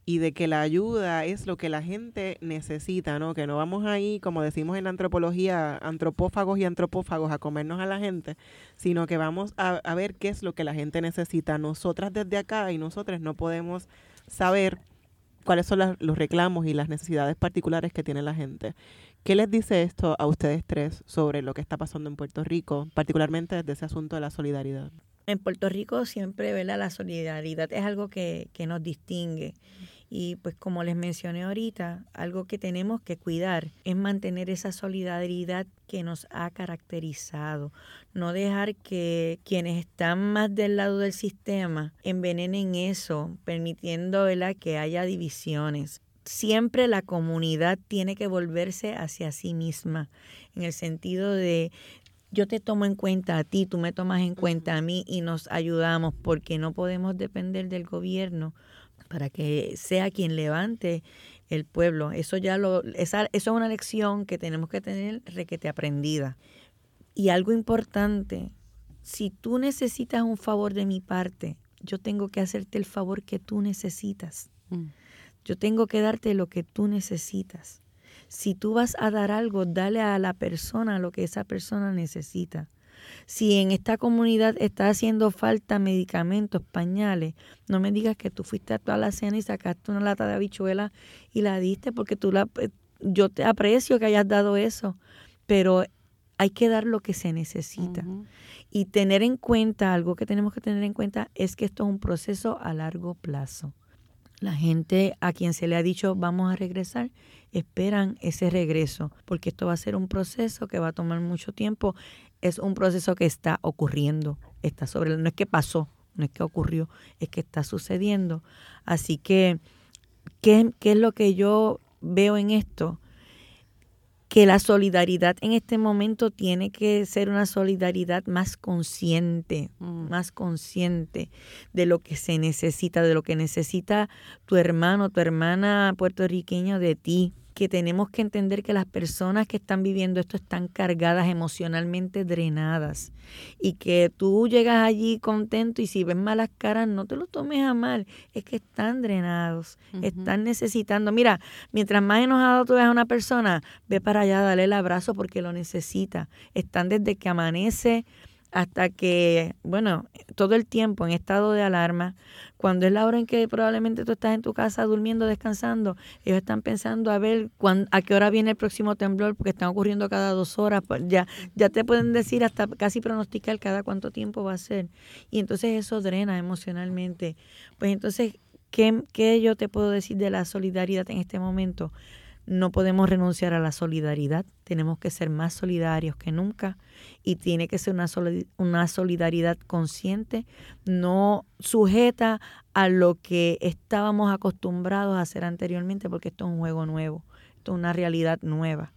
y de que la ayuda es lo que la gente necesita, ¿no? Que no vamos ahí, como decimos en la antropología, antropófagos y antropófagos a comernos a la gente, sino que vamos a, a ver qué es lo que la gente necesita. Nosotras desde acá y nosotros no podemos saber cuáles son los reclamos y las necesidades particulares que tiene la gente. ¿Qué les dice esto a ustedes tres sobre lo que está pasando en Puerto Rico, particularmente desde ese asunto de la solidaridad? En Puerto Rico siempre ¿verdad? la solidaridad es algo que, que nos distingue y pues como les mencioné ahorita, algo que tenemos que cuidar es mantener esa solidaridad que nos ha caracterizado. No dejar que quienes están más del lado del sistema envenenen eso, permitiendo que haya divisiones. Siempre la comunidad tiene que volverse hacia sí misma, en el sentido de yo te tomo en cuenta a ti, tú me tomas en cuenta a mí y nos ayudamos porque no podemos depender del gobierno para que sea quien levante el pueblo. Eso ya lo, esa, eso es una lección que tenemos que tener requete aprendida. Y algo importante, si tú necesitas un favor de mi parte, yo tengo que hacerte el favor que tú necesitas. Mm. Yo tengo que darte lo que tú necesitas. Si tú vas a dar algo, dale a la persona lo que esa persona necesita. Si en esta comunidad está haciendo falta medicamentos, pañales, no me digas que tú fuiste a toda la cena y sacaste una lata de habichuela y la diste porque tú la eh, yo te aprecio que hayas dado eso, pero hay que dar lo que se necesita. Y tener en cuenta, algo que tenemos que tener en cuenta es que esto es un proceso a largo plazo. La gente a quien se le ha dicho vamos a regresar, esperan ese regreso, porque esto va a ser un proceso que va a tomar mucho tiempo. Es un proceso que está ocurriendo, está sobre, no es que pasó, no es que ocurrió, es que está sucediendo. Así que, ¿qué, qué es lo que yo veo en esto? que la solidaridad en este momento tiene que ser una solidaridad más consciente, Mm. más consciente de lo que se necesita, de lo que necesita tu hermano, tu hermana puertorriqueña de ti, que tenemos que entender que las personas que están viviendo esto están cargadas emocionalmente drenadas y que tú llegas allí contento y si ves malas caras no te lo tomes a mal, es que están drenados, están necesitando. Mira, mientras más enojado tú ves a una persona, ve para allá, dale el abrazo porque lo necesita. Están desde que amanece hasta que, bueno, todo el tiempo en estado de alarma. Cuando es la hora en que probablemente tú estás en tu casa durmiendo, descansando, ellos están pensando a ver cuán- a qué hora viene el próximo temblor, porque están ocurriendo cada dos horas. pues Ya, ya te pueden decir hasta casi pronosticar cada cuánto tiempo va a ser. Y entonces eso drena emocionalmente. Pues entonces, ¿qué, qué yo te puedo decir de la solidaridad en este momento? No podemos renunciar a la solidaridad, tenemos que ser más solidarios que nunca y tiene que ser una, soli- una solidaridad consciente, no sujeta a lo que estábamos acostumbrados a hacer anteriormente, porque esto es un juego nuevo, esto es una realidad nueva,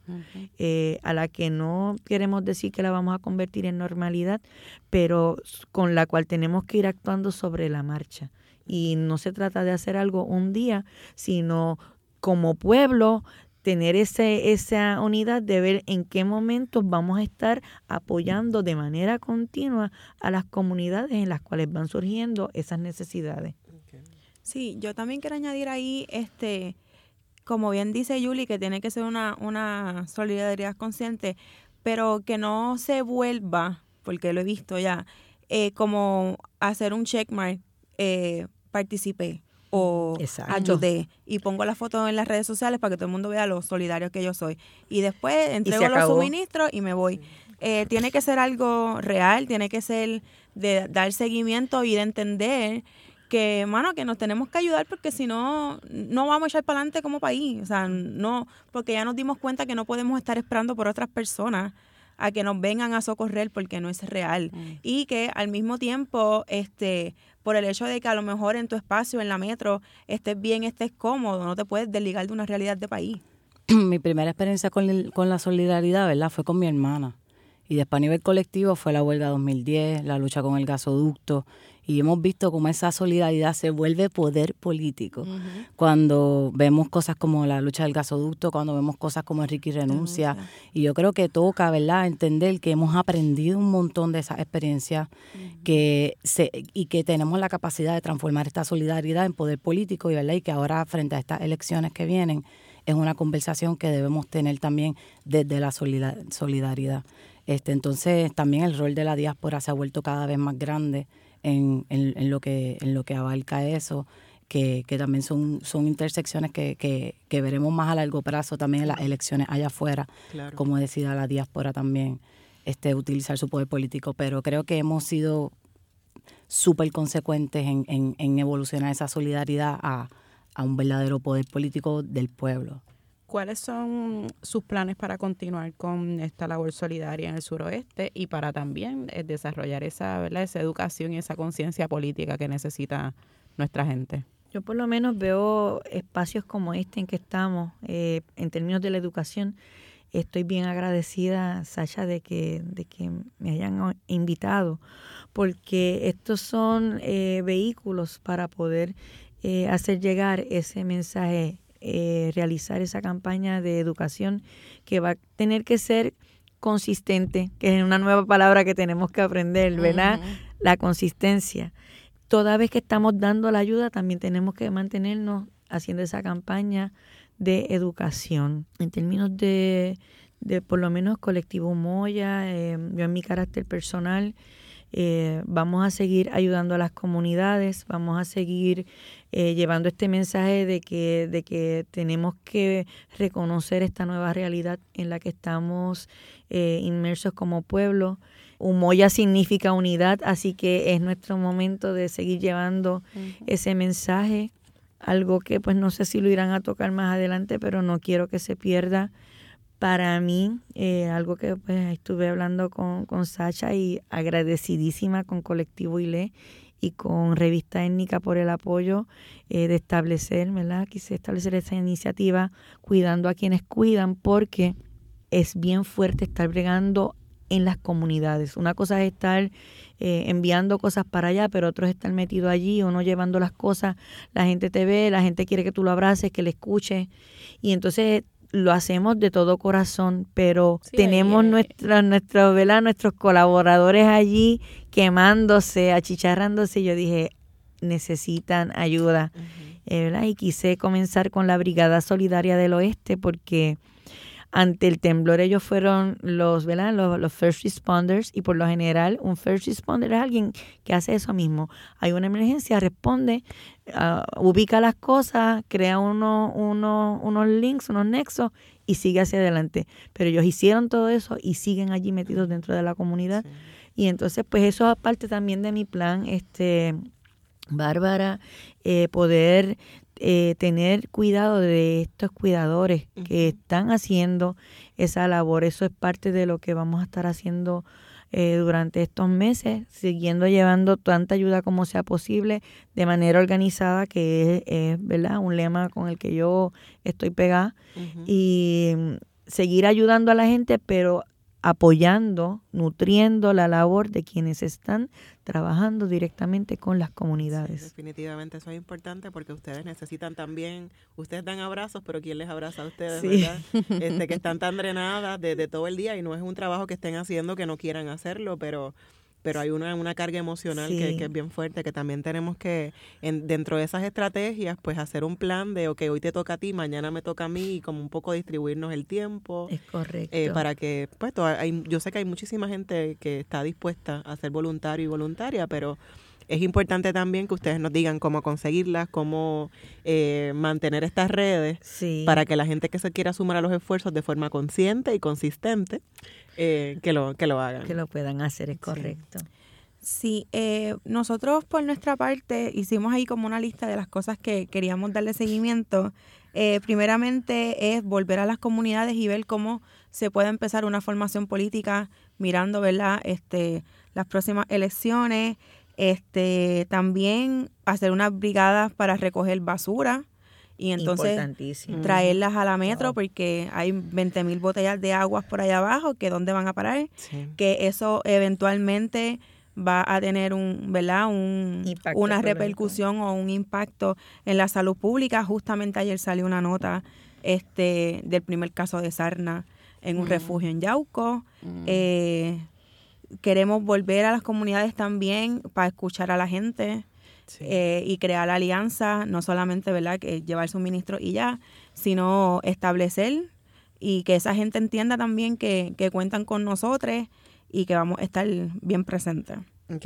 eh, a la que no queremos decir que la vamos a convertir en normalidad, pero con la cual tenemos que ir actuando sobre la marcha. Y no se trata de hacer algo un día, sino como pueblo tener ese, esa unidad de ver en qué momentos vamos a estar apoyando de manera continua a las comunidades en las cuales van surgiendo esas necesidades. Sí, yo también quiero añadir ahí, este, como bien dice Yuli, que tiene que ser una, una solidaridad consciente, pero que no se vuelva, porque lo he visto ya, eh, como hacer un checkmark, eh, participé o Exacto. ayudé y pongo la foto en las redes sociales para que todo el mundo vea lo solidario que yo soy. Y después entrego los suministros y me voy. Eh, tiene que ser algo real, tiene que ser de dar seguimiento y de entender que, mano, que nos tenemos que ayudar porque si no, no vamos a echar para adelante como país. O sea, no, porque ya nos dimos cuenta que no podemos estar esperando por otras personas a que nos vengan a socorrer porque no es real. Mm. Y que al mismo tiempo, este, por el hecho de que a lo mejor en tu espacio, en la metro, estés bien, estés cómodo, no te puedes desligar de una realidad de país. mi primera experiencia con, con la solidaridad, ¿verdad? Fue con mi hermana. Y después a nivel colectivo fue la huelga 2010, la lucha con el gasoducto. Y hemos visto cómo esa solidaridad se vuelve poder político. Cuando vemos cosas como la lucha del gasoducto, cuando vemos cosas como Enrique renuncia. Y yo creo que toca, ¿verdad?, entender que hemos aprendido un montón de esas experiencias que se, y que tenemos la capacidad de transformar esta solidaridad en poder político y, ¿verdad? y que ahora frente a estas elecciones que vienen es una conversación que debemos tener también desde la solida- solidaridad. Este, entonces también el rol de la diáspora se ha vuelto cada vez más grande en, en- en lo, que, en lo que abarca eso, que, que también son, son intersecciones que, que, que veremos más a largo plazo también en las elecciones allá afuera, Claro. como decida la diáspora también este, utilizar su poder político. Pero creo que hemos sido súper consecuentes en, en, en evolucionar esa solidaridad a, a un verdadero poder político del pueblo. ¿Cuáles son sus planes para continuar con esta labor solidaria en el suroeste y para también eh, desarrollar esa, ¿verdad? esa educación y esa conciencia política que necesita nuestra gente? Yo por lo menos veo espacios como este en que estamos, eh, en términos de la educación. Estoy bien agradecida, Sasha, de que, de que me hayan invitado, porque estos son eh, vehículos para poder hacer llegar ese mensaje, eh, realizar esa campaña de educación que va a tener que ser consistente, que es una nueva palabra que tenemos que aprender, ¿verdad? La consistencia toda vez que estamos dando la ayuda, también tenemos que mantenernos haciendo esa campaña de educación. En términos de, de por lo menos colectivo Moya, eh, yo en mi carácter personal, eh, vamos a seguir ayudando a las comunidades, vamos a seguir eh, llevando este mensaje de que, de que tenemos que reconocer esta nueva realidad en la que estamos eh, inmersos como pueblo. Umoya significa unidad, así que es nuestro momento de seguir llevando ese mensaje algo que pues no sé si lo irán a tocar más adelante, pero no quiero que se pierda. Para mí, eh, algo que pues estuve hablando con, con Sacha y agradecidísima con Colectivo ILE y con Revista Étnica por el apoyo eh, de establecer, ¿verdad? Quise establecer esa iniciativa cuidando a quienes cuidan porque es bien fuerte estar bregando en las comunidades. Una cosa es estar eh, enviando cosas para allá, pero otro es estar metido allí o no llevando las cosas. La gente te ve, la gente quiere que tú lo abraces, que le escuches. Y entonces lo hacemos de todo corazón, pero tenemos eh, nuestra, nuestro, nuestros colaboradores allí quemándose, achicharrándose. Yo dije, necesitan ayuda. Eh, y quise comenzar con la Brigada Solidaria del Oeste porque ante el temblor ellos fueron los, ¿verdad? Los, first responders y por lo general un first responder es alguien que hace eso mismo. Hay una emergencia, responde, ah, ubica las cosas, crea uno, uno, unos links, unos nexos y sigue hacia adelante. Pero ellos hicieron todo eso y siguen allí metidos dentro de la comunidad. Y entonces, pues eso aparte también de mi plan, este, Bárbara, eh, poder eh, tener cuidado de estos cuidadores que están haciendo esa labor. Eso es parte de lo que vamos a estar haciendo eh, durante estos meses, siguiendo llevando tanta ayuda como sea posible de manera organizada, que es, ¿verdad? un lema con el que yo estoy pegada, y mm, seguir ayudando a la gente, pero apoyando, nutriendo la labor de quienes están trabajando directamente con las comunidades. definitivamente eso es importante porque ustedes necesitan también, ustedes dan abrazos, pero ¿quién les abraza a ustedes, verdad? Este, que están tan drenadas de, de todo el día y no es un trabajo que estén haciendo que no quieran hacerlo, pero pero hay una, una carga emocional que, es bien fuerte, que también tenemos que, en, dentro de esas estrategias, pues hacer un plan de, ok, hoy te toca a ti, mañana me toca a mí, y como un poco distribuirnos el tiempo. Es correcto. Eh, para que, pues, hay, yo sé que hay muchísima gente que está dispuesta a ser voluntario y voluntaria, pero es importante también que ustedes nos digan cómo conseguirlas, cómo eh, mantener estas redes para que la gente que se quiera sumar a los esfuerzos de forma consciente y consistente eh, que, lo, que lo hagan. Que lo puedan hacer, es correcto. Sí, eh, nosotros por nuestra parte hicimos ahí como una lista de las cosas que queríamos darle seguimiento. Eh, primeramente es volver a las comunidades y ver cómo se puede empezar una formación política mirando, ¿verdad? Este, las próximas elecciones. Este, también hacer unas brigadas para recoger basura y entonces traerlas a la metro porque hay 20 mil botellas de aguas por allá abajo que dónde van a parar que eso eventualmente va a tener un verdad un, una repercusión o un impacto en la salud pública. Justamente ayer salió una nota este del primer caso de sarna en un mm. refugio en Yauco mm. eh, queremos volver a las comunidades también para escuchar a la gente eh, y crear la alianza, no solamente ¿verdad? Que llevar suministro y ya, sino establecer y que esa gente entienda también que, cuentan con nosotros y que vamos a estar bien presentes.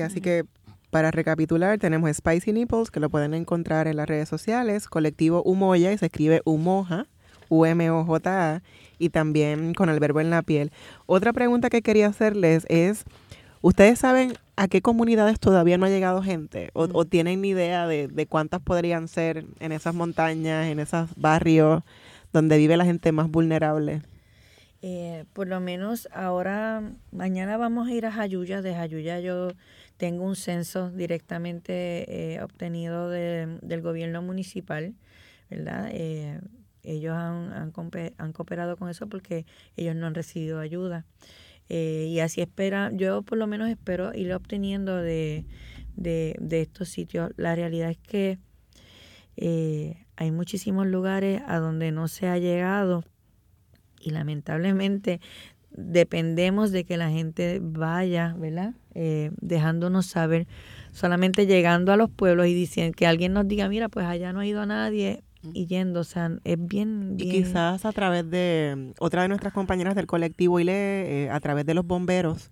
así que para recapitular, tenemos Spicy Nipples, que lo pueden encontrar en las redes sociales, colectivo Umoya, y se escribe Umoja, U-M-O-J-A, y también con el verbo en la piel. Otra pregunta que quería hacerles es, ¿ustedes saben ¿a qué comunidades todavía no ha llegado gente? ¿O, tienen idea de, cuántas podrían ser en esas montañas, en esos barrios donde vive la gente más vulnerable? Eh, por lo menos ahora, mañana vamos a ir a Jayuya. De Jayuya yo tengo un censo directamente eh, obtenido del gobierno municipal, ¿verdad? Eh, ellos han, han, cooperado con eso porque ellos no han recibido ayuda. Eh, y así espera, yo por lo menos espero ir obteniendo de, de, estos sitios. La realidad es que eh, hay muchísimos lugares a donde no se ha llegado y lamentablemente dependemos de que la gente vaya, ¿verdad? Eh, dejándonos saber, solamente llegando a los pueblos y diciendo que alguien nos diga, mira, pues allá no ha ido a nadie, y yendo, o sea, es bien, Y quizás a través de otra de nuestras compañeras del colectivo ILE, eh, a través de los bomberos,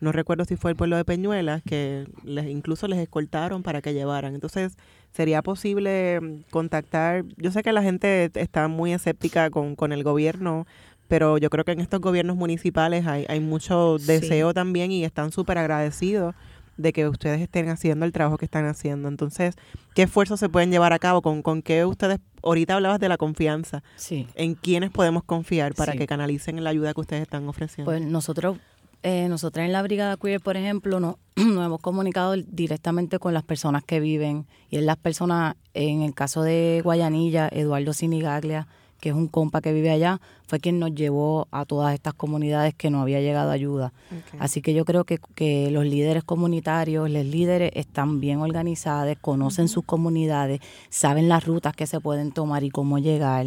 no recuerdo si fue el pueblo de Peñuelas, que les, incluso les escoltaron para que llevaran. Entonces, ¿sería posible mm, contactar? Yo sé que la gente está muy escéptica con, con el gobierno, pero yo creo que en estos gobiernos municipales hay, hay mucho deseo también y están súper agradecidos de que ustedes estén haciendo el trabajo que están haciendo. Entonces, ¿qué esfuerzos se pueden llevar a cabo? ¿Con, con qué ustedes, ahorita hablabas de la confianza, Sí. en quiénes podemos confiar para Sí. que canalicen la ayuda que ustedes están ofreciendo? Pues nosotros, eh, nosotras en la Brigada Queer, por ejemplo, no, nos hemos comunicado directamente con las personas que viven. Y es las personas, en el caso de Guayanilla, Eduardo Sinigaglia, que es un compa que vive allá, fue quien nos llevó a todas estas comunidades que no había llegado ayuda. Así que yo creo que, que los líderes comunitarios, los líderes están bien organizados, conocen sus comunidades, saben las rutas que se pueden tomar y cómo llegar,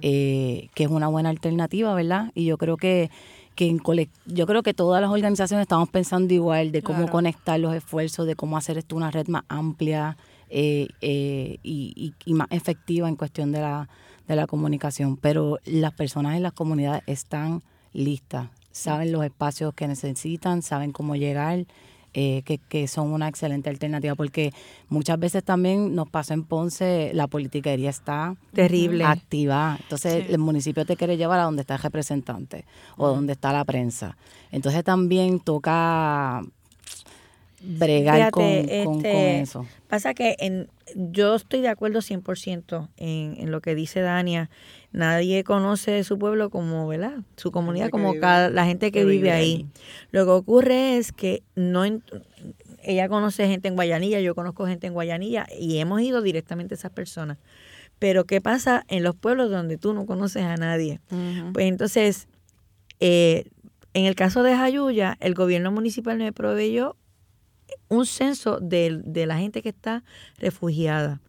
eh, que es una buena alternativa, ¿verdad? Y yo creo que, que en yo creo que todas las organizaciones estamos pensando igual de cómo Claro. conectar los esfuerzos, de cómo hacer esto una red más amplia eh, eh, y, y- y más efectiva en cuestión de la, de la comunicación. Pero las personas en las comunidades están listas, saben los espacios que necesitan, saben cómo llegar, eh, que, que son una excelente alternativa, porque muchas veces también nos pasa en Ponce, la politiquería está Terrible. activa. Entonces Sí. el municipio te quiere llevar a donde está el representante o donde está la prensa. Entonces también toca bregar Fíjate, con, con- con este, eso. Pasa que en, yo estoy de acuerdo 100% en, en lo que dice Dania. Nadie conoce su pueblo como, ¿verdad? Su comunidad como vive- cada, la gente que, que vive vive ahí. Lo que ocurre es que no en- ella conoce gente en Guayanilla, yo conozco gente en Guayanilla y hemos ido directamente a esas personas. Pero ¿qué pasa en los pueblos donde tú no conoces a nadie? Pues entonces, eh, en el caso de Jayuya, el gobierno municipal me proveyó un censo de, de la gente que está refugiada.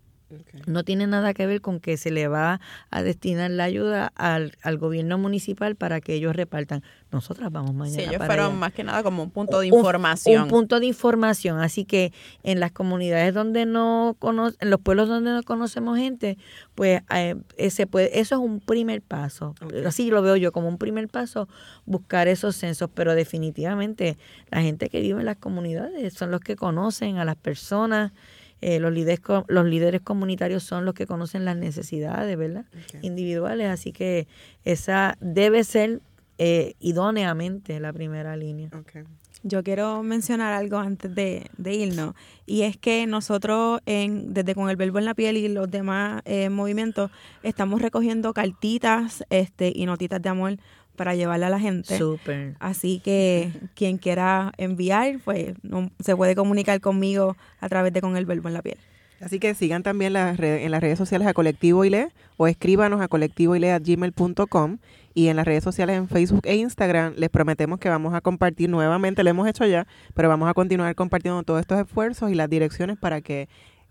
No tiene nada que ver con que se le va a destinar la ayuda al, al gobierno municipal para que ellos repartan. Nosotras vamos mañana Sí, ellos para fueron allá. más que nada como un punto de información. Un punto de información. Así que en las comunidades donde no cono- en los pueblos donde no conocemos gente, pues eh, ese puede, eso es un primer paso. Así lo veo yo como un primer paso, buscar esos censos. Pero definitivamente la gente que vive en las comunidades son los que conocen a las personas. Eh, los, líderes, los líderes comunitarios son los que conocen las necesidades, ¿verdad? Individuales. Así que esa debe ser eh, idóneamente la primera línea. Yo quiero mencionar algo antes de, de irnos y es que nosotros en, desde con el verbo en la piel y los demás eh, movimientos estamos recogiendo cartitas este y notitas de amor para llevarle a la gente. Súper. Así que quien quiera enviar, pues no- se puede comunicar conmigo a través de con el verbo en la piel. Así que sigan también las red- en las redes sociales a Colectivo ILE o escríbanos a colectivoile.gmail.com y en las redes sociales en Facebook e Instagram les prometemos que vamos a compartir nuevamente, lo hemos hecho ya, pero vamos a continuar compartiendo todos estos esfuerzos y las direcciones para que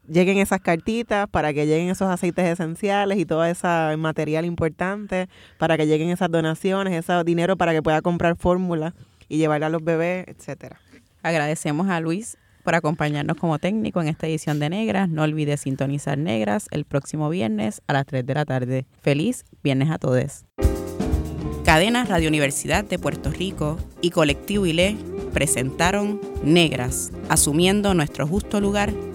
lleguen esas cartitas, para que lleguen esos aceites esenciales y todo ese material importante, para que lleguen esas donaciones, ese dinero para que pueda comprar fórmula y llevarla a los bebés, etcétera. Agradecemos a Luis por acompañarnos como técnico en esta edición de Negras. No olvides sintonizar Negras el próximo viernes a las 3 de la tarde. Feliz viernes a todos. Cadena Radio Universidad de Puerto Rico y Colectivo ILE presentaron Negras, asumiendo nuestro justo lugar